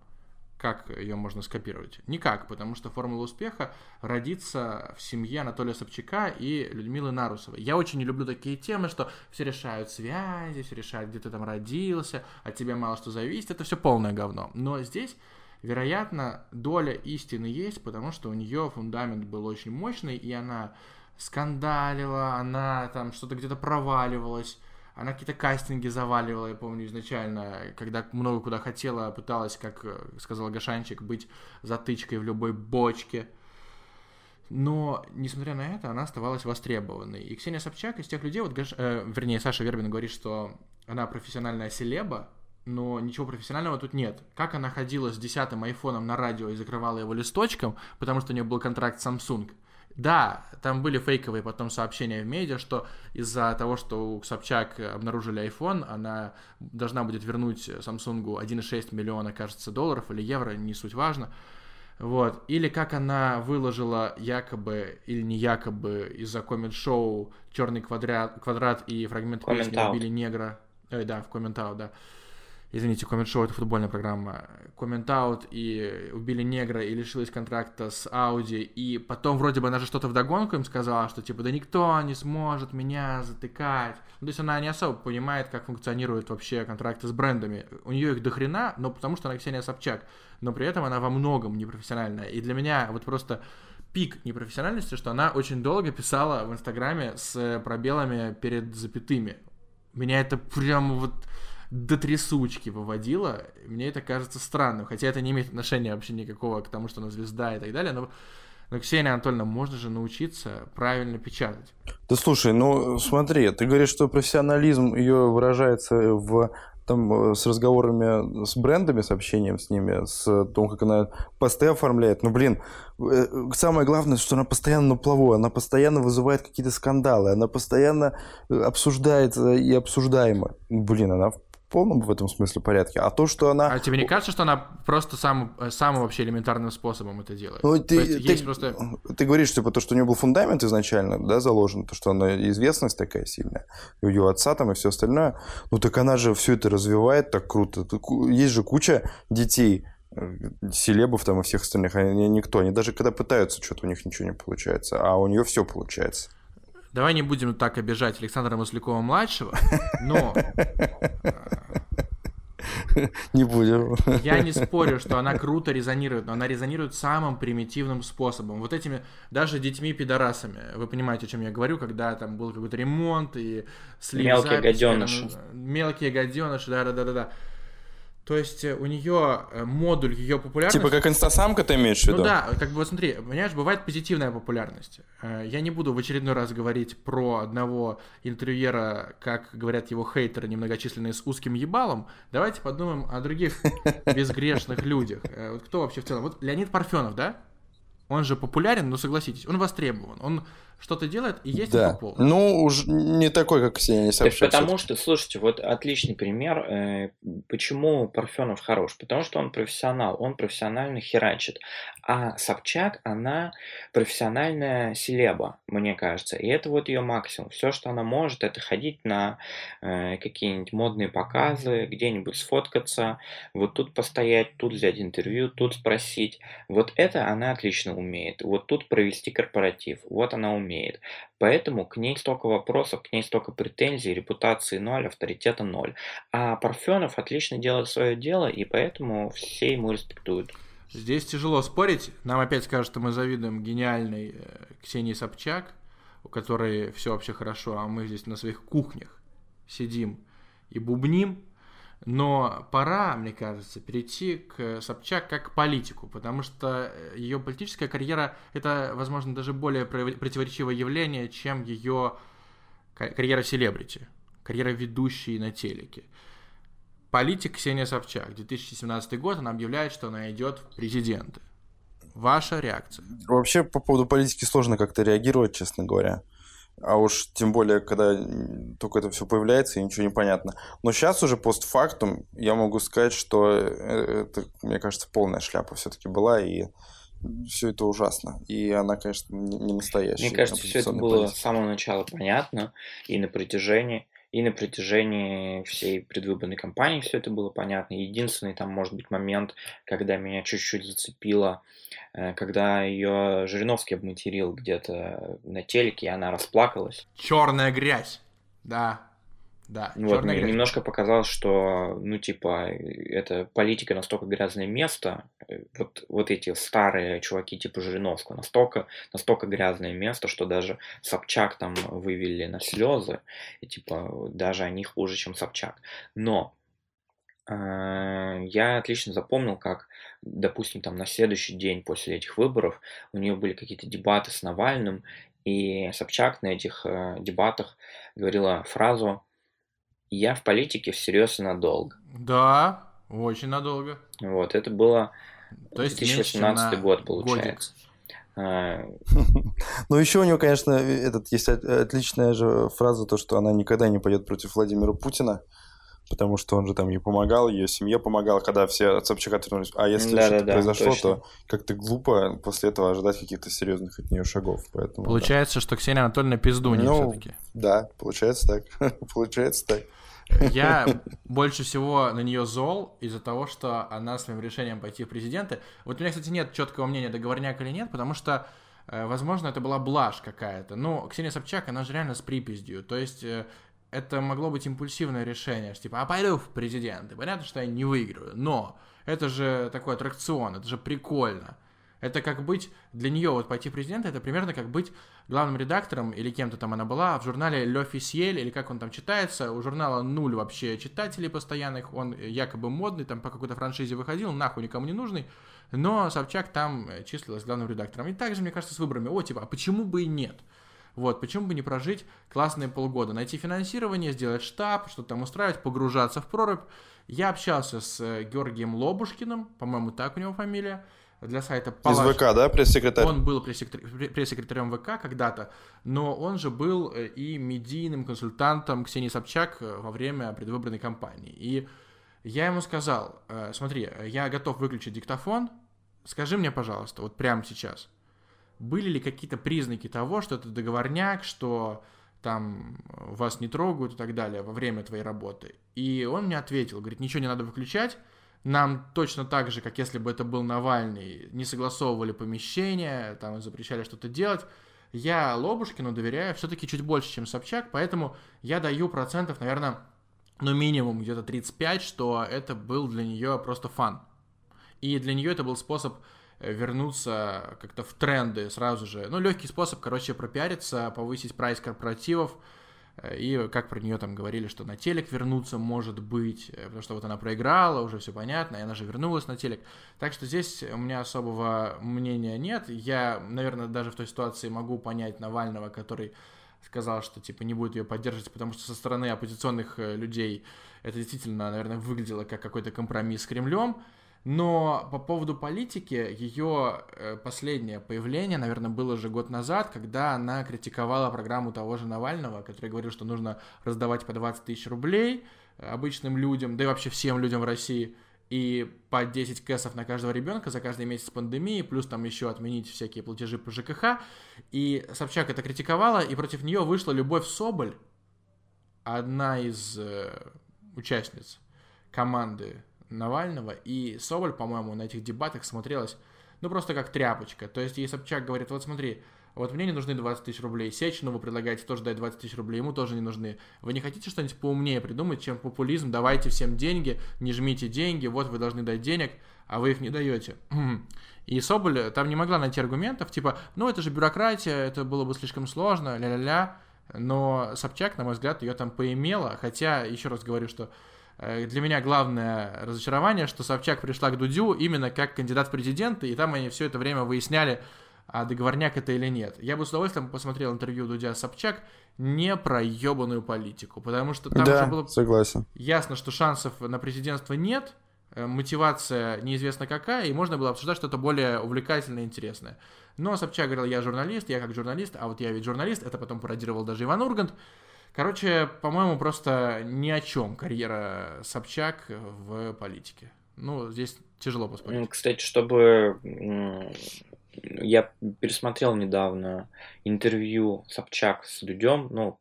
Как ее можно скопировать? Никак, потому что формула успеха родится в семье Анатолия Собчака и Людмилы Нарусовой. Я очень не люблю такие темы, что все решают связи, все решают, где ты там родился, от тебя мало что зависит. Это все полное говно. Но здесь вероятно, доля истины есть, потому что у нее фундамент был очень мощный, и она скандалила, она там что-то где-то проваливалась, она какие-то кастинги заваливала, я помню, изначально, когда много куда хотела, пыталась, как э, сказал Гашанчик, быть затычкой в любой бочке. Но, несмотря на это, она оставалась востребованной. И Ксения Собчак из тех людей, вот, Гаш... э, вернее, Саша Вербин говорит, что она профессиональная селеба, но ничего профессионального тут нет. Как она ходила с десятым айфоном на радио и закрывала его листочком, потому что у нее был контракт Samsung – да, там были фейковые потом сообщения в медиа, что из-за того, что у Собчак обнаружили iPhone, она должна будет вернуть Samsung 1,6 миллиона, кажется, долларов или евро, не суть важно. Вот. Или как она выложила якобы или не якобы из-за коммент-шоу «Черный квадрат, квадрат» и фрагмент песни «Убили негра». Э, да, в комментау, да извините, коммент-шоу — это футбольная программа, коммент-аут и убили негра и лишилась контракта с Audi, и потом вроде бы она же что-то вдогонку им сказала, что типа, да никто не сможет меня затыкать. Ну, то есть она не особо понимает, как функционируют вообще контракты с брендами. У нее их дохрена, но потому что она Ксения Собчак, но при этом она во многом непрофессиональная. И для меня вот просто пик непрофессиональности, что она очень долго писала в Инстаграме с пробелами перед запятыми. Меня это прям вот до трясучки выводила. Мне это кажется странным, хотя это не имеет отношения вообще никакого к тому, что она звезда и так далее, но но, Ксения Анатольевна, можно же научиться правильно печатать. Да слушай, ну смотри, ты говоришь, что профессионализм ее выражается в там, с разговорами с брендами, с общением с ними, с том, как она посты оформляет. Ну, блин, э, самое главное, что она постоянно на плаву, она постоянно вызывает какие-то скандалы, она постоянно обсуждается и обсуждаема. Блин, она полном в этом смысле порядке. А то, что она... А тебе не кажется, что она просто сам, самым вообще элементарным способом это делает? Ну, ты, есть, ты, есть просто... ты говоришь, типа, то, что у нее был фундамент изначально, да, заложен, то, что она известность такая сильная, у ее отца там и все остальное. Ну, так она же все это развивает так круто. Есть же куча детей, э, селебов там и всех остальных, они никто. Они даже когда пытаются, что-то у них ничего не получается, а у нее все получается. Давай не будем так обижать Александра Маслякова-младшего, но... Не будем. Я не спорю, что она круто резонирует, но она резонирует самым примитивным способом. Вот этими даже детьми-пидорасами. Вы понимаете, о чем я говорю, когда там был какой-то ремонт и слив Мелкие запись, гаденыши. Там, мелкие гаденыши, да-да-да-да. То есть э, у нее э, модуль ее популярности... Типа как инстасамка ты имеешь в виду? Ну да, как бы вот смотри, понимаешь, бывает позитивная популярность. Э, я не буду в очередной раз говорить про одного интервьюера, как говорят его хейтеры, немногочисленные с узким ебалом. Давайте подумаем о других безгрешных людях. Вот кто вообще в целом? Вот Леонид Парфенов, да? Он же популярен, но согласитесь, он востребован. Он что-то делает и есть да. по Ну, уж не такой, как Ксения Собчак. Потому что, слушайте, вот отличный пример, э, почему Парфенов хорош. Потому что он профессионал, он профессионально херачит. А Собчак, она профессиональная селеба, мне кажется. И это вот ее максимум. Все, что она может, это ходить на э, какие-нибудь модные показы, где-нибудь сфоткаться, вот тут постоять, тут взять интервью, тут спросить. Вот это она отлично умеет. Вот тут провести корпоратив. Вот она умеет. Поэтому к ней столько вопросов, к ней столько претензий, репутации ноль, авторитета ноль. А Парфенов отлично делает свое дело, и поэтому все ему респектуют. Здесь тяжело спорить. Нам опять скажут, что мы завидуем гениальной э, Ксении Собчак, у которой все вообще хорошо, а мы здесь на своих кухнях сидим и бубним. Но пора, мне кажется, перейти к Собчак как к политику, потому что э, ее политическая карьера – это, возможно, даже более противоречивое явление, чем ее карьера селебрити, карьера ведущей на телеке. Политик Ксения Собчак, 2017 год, она объявляет, что она идет в президенты. Ваша реакция? Вообще, по поводу политики сложно как-то реагировать, честно говоря. А уж тем более, когда только это все появляется и ничего не понятно. Но сейчас уже постфактум я могу сказать, что э, это, мне кажется, полная шляпа все-таки была, и все это ужасно. И она, конечно, не настоящая. Мне кажется, все это было политика. с самого начала понятно, и на протяжении и на протяжении всей предвыборной кампании все это было понятно. Единственный там, может быть, момент, когда меня чуть-чуть зацепило, э, когда ее Жириновский обматерил где-то на телеке, и она расплакалась. Черная грязь, да. Да, вот, мне немножко показалось, что, ну, типа, это политика настолько грязное место, э, вот, вот эти старые чуваки типа Жириновского, настолько, настолько грязное место, что даже Собчак там вывели на слезы, и, типа, даже они хуже, чем Собчак. Но э, я отлично запомнил, как, допустим, там на следующий день после этих выборов у нее были какие-то дебаты с Навальным, и Собчак на этих э, дебатах говорила фразу я в политике всерьез и надолго. Да, очень надолго. Вот, это было То есть 2018 год, получается. А, ну, еще у него, конечно, этот, есть отличная же фраза, то, что она никогда не пойдет против Владимира Путина, потому что он же там ей помогал, ее семье помогал, когда все от Собчака отвернулись. А если да, что-то да, произошло, точно. то как-то глупо после этого ожидать каких-то серьезных от нее шагов. Поэтому, получается, да. что Ксения Анатольевна пиздунья ну, все-таки. Да, получается так. получается так. Я больше всего на нее зол из-за того, что она своим решением пойти в президенты. Вот у меня, кстати, нет четкого мнения, договорняк или нет, потому что, э, возможно, это была блажь какая-то. Но Ксения Собчак, она же реально с припиздью. То есть э, это могло быть импульсивное решение, типа, а пойду в президенты. Понятно, что я не выиграю, но это же такой аттракцион, это же прикольно. Это как быть для нее, вот пойти президент, это примерно как быть главным редактором или кем-то там она была в журнале L'Officiel, или как он там читается. У журнала нуль вообще читателей постоянных, он якобы модный, там по какой-то франшизе выходил, нахуй никому не нужный. Но Собчак там числилась главным редактором. И также, мне кажется, с выборами. О, типа, а почему бы и нет? Вот, почему бы не прожить классные полгода? Найти финансирование, сделать штаб, что-то там устраивать, погружаться в прорубь. Я общался с Георгием Лобушкиным, по-моему, так у него фамилия для сайта Палач. Из ВК, да, пресс-секретарь? Он был пресс-секретарем ВК когда-то, но он же был э, и медийным консультантом Ксении Собчак э, во время предвыборной кампании. И я ему сказал, э, смотри, я готов выключить диктофон, скажи мне, пожалуйста, вот прямо сейчас, были ли какие-то признаки того, что это договорняк, что там вас не трогают и так далее во время твоей работы? И он мне ответил, говорит, ничего не надо выключать, нам точно так же, как если бы это был Навальный, не согласовывали помещения, там запрещали что-то делать. Я Лобушкину доверяю все-таки чуть больше, чем Собчак, поэтому я даю процентов, наверное, ну минимум где-то 35, что это был для нее просто фан. И для нее это был способ э, вернуться как-то в тренды сразу же. Ну, легкий способ, короче, пропиариться, повысить прайс корпоративов, Э, и как про нее там говорили, что на телек вернуться может быть, э, потому что вот она проиграла, уже все понятно, и она же вернулась на телек. Так что здесь у меня особого мнения нет. Я, наверное, даже в той ситуации могу понять Навального, который сказал, что типа не будет ее поддерживать, потому что со стороны оппозиционных э, людей это действительно, наверное, выглядело как какой-то компромисс с Кремлем. Но по поводу политики, ее э, последнее появление, наверное, было же год назад, когда она критиковала программу того же Навального, который говорил, что нужно раздавать по 20 тысяч рублей обычным людям, да и вообще всем людям в России, и по 10 кэсов на каждого ребенка за каждый месяц пандемии, плюс там еще отменить всякие платежи по ЖКХ. И Собчак это критиковала, и против нее вышла Любовь Соболь, одна из э, участниц команды Навального, и Соболь, по-моему, на этих дебатах смотрелась, ну, просто как тряпочка. То есть, ей Собчак говорит, вот смотри, вот мне не нужны 20 тысяч рублей, Сечину вы предлагаете тоже дать 20 тысяч рублей, ему тоже не нужны. Вы не хотите что-нибудь поумнее придумать, чем популизм, давайте всем деньги, не жмите деньги, вот вы должны дать денег, а вы их не даете. И Соболь там не могла найти аргументов, типа, ну это же бюрократия, это было бы слишком сложно, ля-ля-ля. Но Собчак, на мой взгляд, ее там поимела, хотя, еще раз говорю, что для меня главное разочарование, что Собчак пришла к Дудю именно как кандидат в президенты, и там они все это время выясняли, а договорняк это или нет. Я бы с удовольствием посмотрел интервью Дудя Собчак не про ебаную политику, потому что там да, уже было согласен. ясно, что шансов на президентство нет, э, мотивация неизвестно какая, и можно было обсуждать что-то более увлекательное и интересное. Но Собчак говорил, я журналист, я как журналист, а вот я ведь журналист, это потом пародировал даже Иван Ургант, Короче, по-моему, просто ни о чем карьера Собчак в политике. Ну, здесь тяжело поспорить. Кстати, чтобы... Я пересмотрел недавно интервью Собчак с Дудем, ну,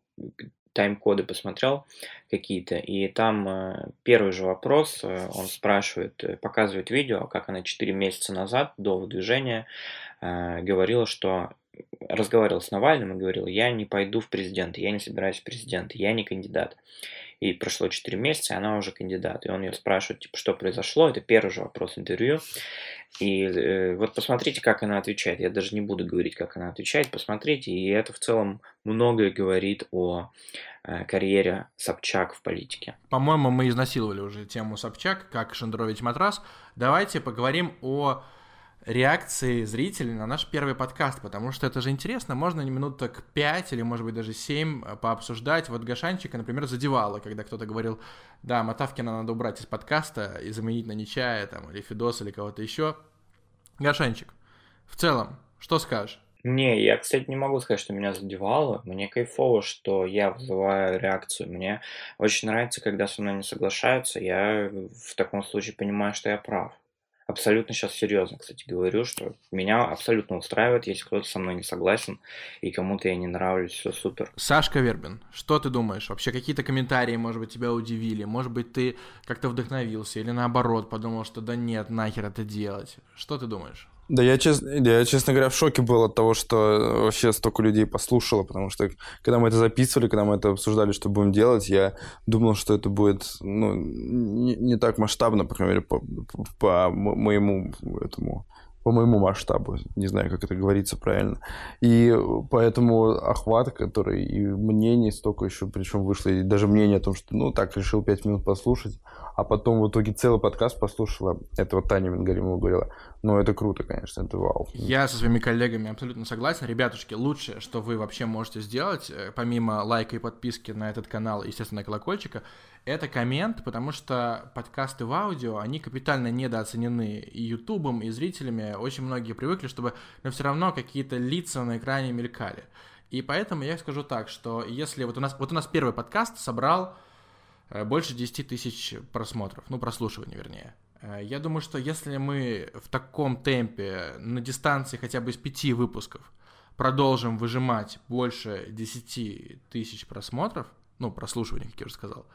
тайм-коды посмотрел какие-то, и там э, первый же вопрос, э, он спрашивает, э, показывает видео, как она 4 месяца назад, до выдвижения, говорила, что разговаривал с Навальным и говорил, я не пойду в президенты, я не собираюсь в президенты, я не кандидат. И прошло 4 месяца, и она уже кандидат. И он ее спрашивает, типа, что произошло. Это первый же вопрос интервью. И э, вот посмотрите, как она отвечает. Я даже не буду говорить, как она отвечает. Посмотрите. И это в целом многое говорит о э, карьере Собчак в политике. По-моему, мы изнасиловали уже тему Собчак, как шандровить матрас. Давайте поговорим о реакции зрителей на наш первый подкаст, потому что это же интересно, можно не минуток 5 или, может быть, даже 7 э, пообсуждать. Вот Гашанчика, например, задевало, когда кто-то говорил, да, Матавкина надо убрать из подкаста и заменить на Нечая, там, или Фидос, или кого-то еще. Гашанчик, в целом, что скажешь? Не, я, кстати, не могу сказать, что меня задевало. Мне кайфово, что я вызываю реакцию. Мне очень нравится, когда со мной не соглашаются. Я в таком случае понимаю, что я прав абсолютно сейчас серьезно, кстати, говорю, что меня абсолютно устраивает, если кто-то со мной не согласен и кому-то я не нравлюсь, все супер. Сашка Вербин, что ты думаешь? Вообще какие-то комментарии, может быть, тебя удивили? Может быть, ты как-то вдохновился или наоборот подумал, что да нет, нахер это делать? Что ты думаешь? Да я, честно, я, честно говоря, в шоке был от того, что вообще столько людей послушало, потому что когда мы это записывали, когда мы это обсуждали, что будем делать, я думал, что это будет ну, не, не так масштабно, по крайней мере, по, по моему этому по моему масштабу, не знаю, как это говорится правильно. И поэтому охват, который и мнение столько еще, причем вышло, и даже мнение о том, что, ну, так, решил пять минут послушать, а потом в итоге целый подкаст послушала, это вот Таня Венгаримова говорила, ну, это круто, конечно, это вау. Я со своими коллегами абсолютно согласен. Ребятушки, лучшее, что вы вообще можете сделать, э, помимо лайка и подписки на этот канал, естественно, колокольчика, это коммент, потому что подкасты в аудио, они капитально недооценены и ютубом, и зрителями. Очень многие привыкли, чтобы, но все равно какие-то лица на экране мелькали. И поэтому я скажу так, что если вот у нас, вот у нас первый подкаст собрал э, больше 10 тысяч просмотров, ну, прослушиваний, вернее. Э, я думаю, что если мы в таком темпе на дистанции хотя бы из пяти выпусков продолжим выжимать больше 10 тысяч просмотров, ну, прослушиваний, как я уже сказал,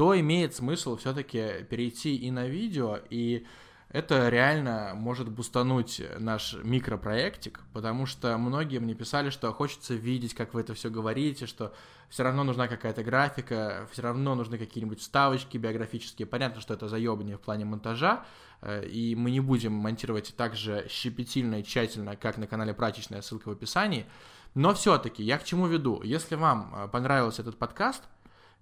то имеет смысл все-таки перейти и на видео, и это реально может бустануть наш микропроектик, потому что многие мне писали, что хочется видеть, как вы это все говорите, что все равно нужна какая-то графика, все равно нужны какие-нибудь вставочки биографические. Понятно, что это заебание в плане монтажа, э, и мы не будем монтировать так же щепетильно и тщательно, как на канале Прачечная, ссылка в описании, Но все-таки я к чему веду? Если вам э, понравился этот подкаст,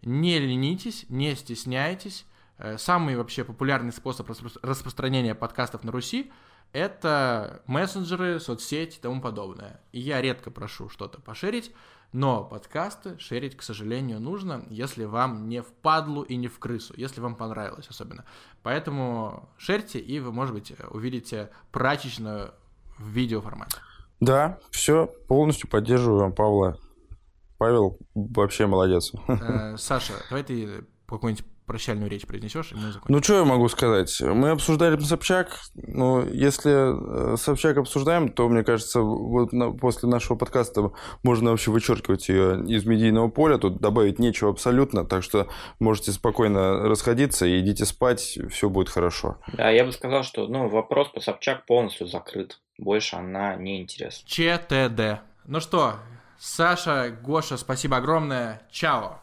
не ленитесь, не стесняйтесь. Э, самый вообще популярный способ распространения подкастов на Руси – это мессенджеры, соцсети и тому подобное. И я редко прошу что-то поширить, но подкасты шерить, к сожалению, нужно, если вам не в падлу и не в крысу, если вам понравилось особенно. Поэтому шерьте, и вы, может быть, увидите прачечную в видеоформате. Да, все, полностью поддерживаю Павла. Павел вообще молодец. Э, Саша, давай ты какой-нибудь прощальную речь произнесешь, и мы закончим. Ну, что я могу сказать? Мы обсуждали Собчак. Ну, если э, Собчак обсуждаем, то, мне кажется, вот на, после нашего подкаста можно вообще вычеркивать ее из медийного поля. Тут добавить нечего абсолютно. Так что можете спокойно расходиться и идите спать. Все будет хорошо. Да, я бы сказал, что ну, вопрос по Собчак полностью закрыт. Больше она не интересна. ЧТД. Ну что, Саша, Гоша, спасибо огромное. Чао.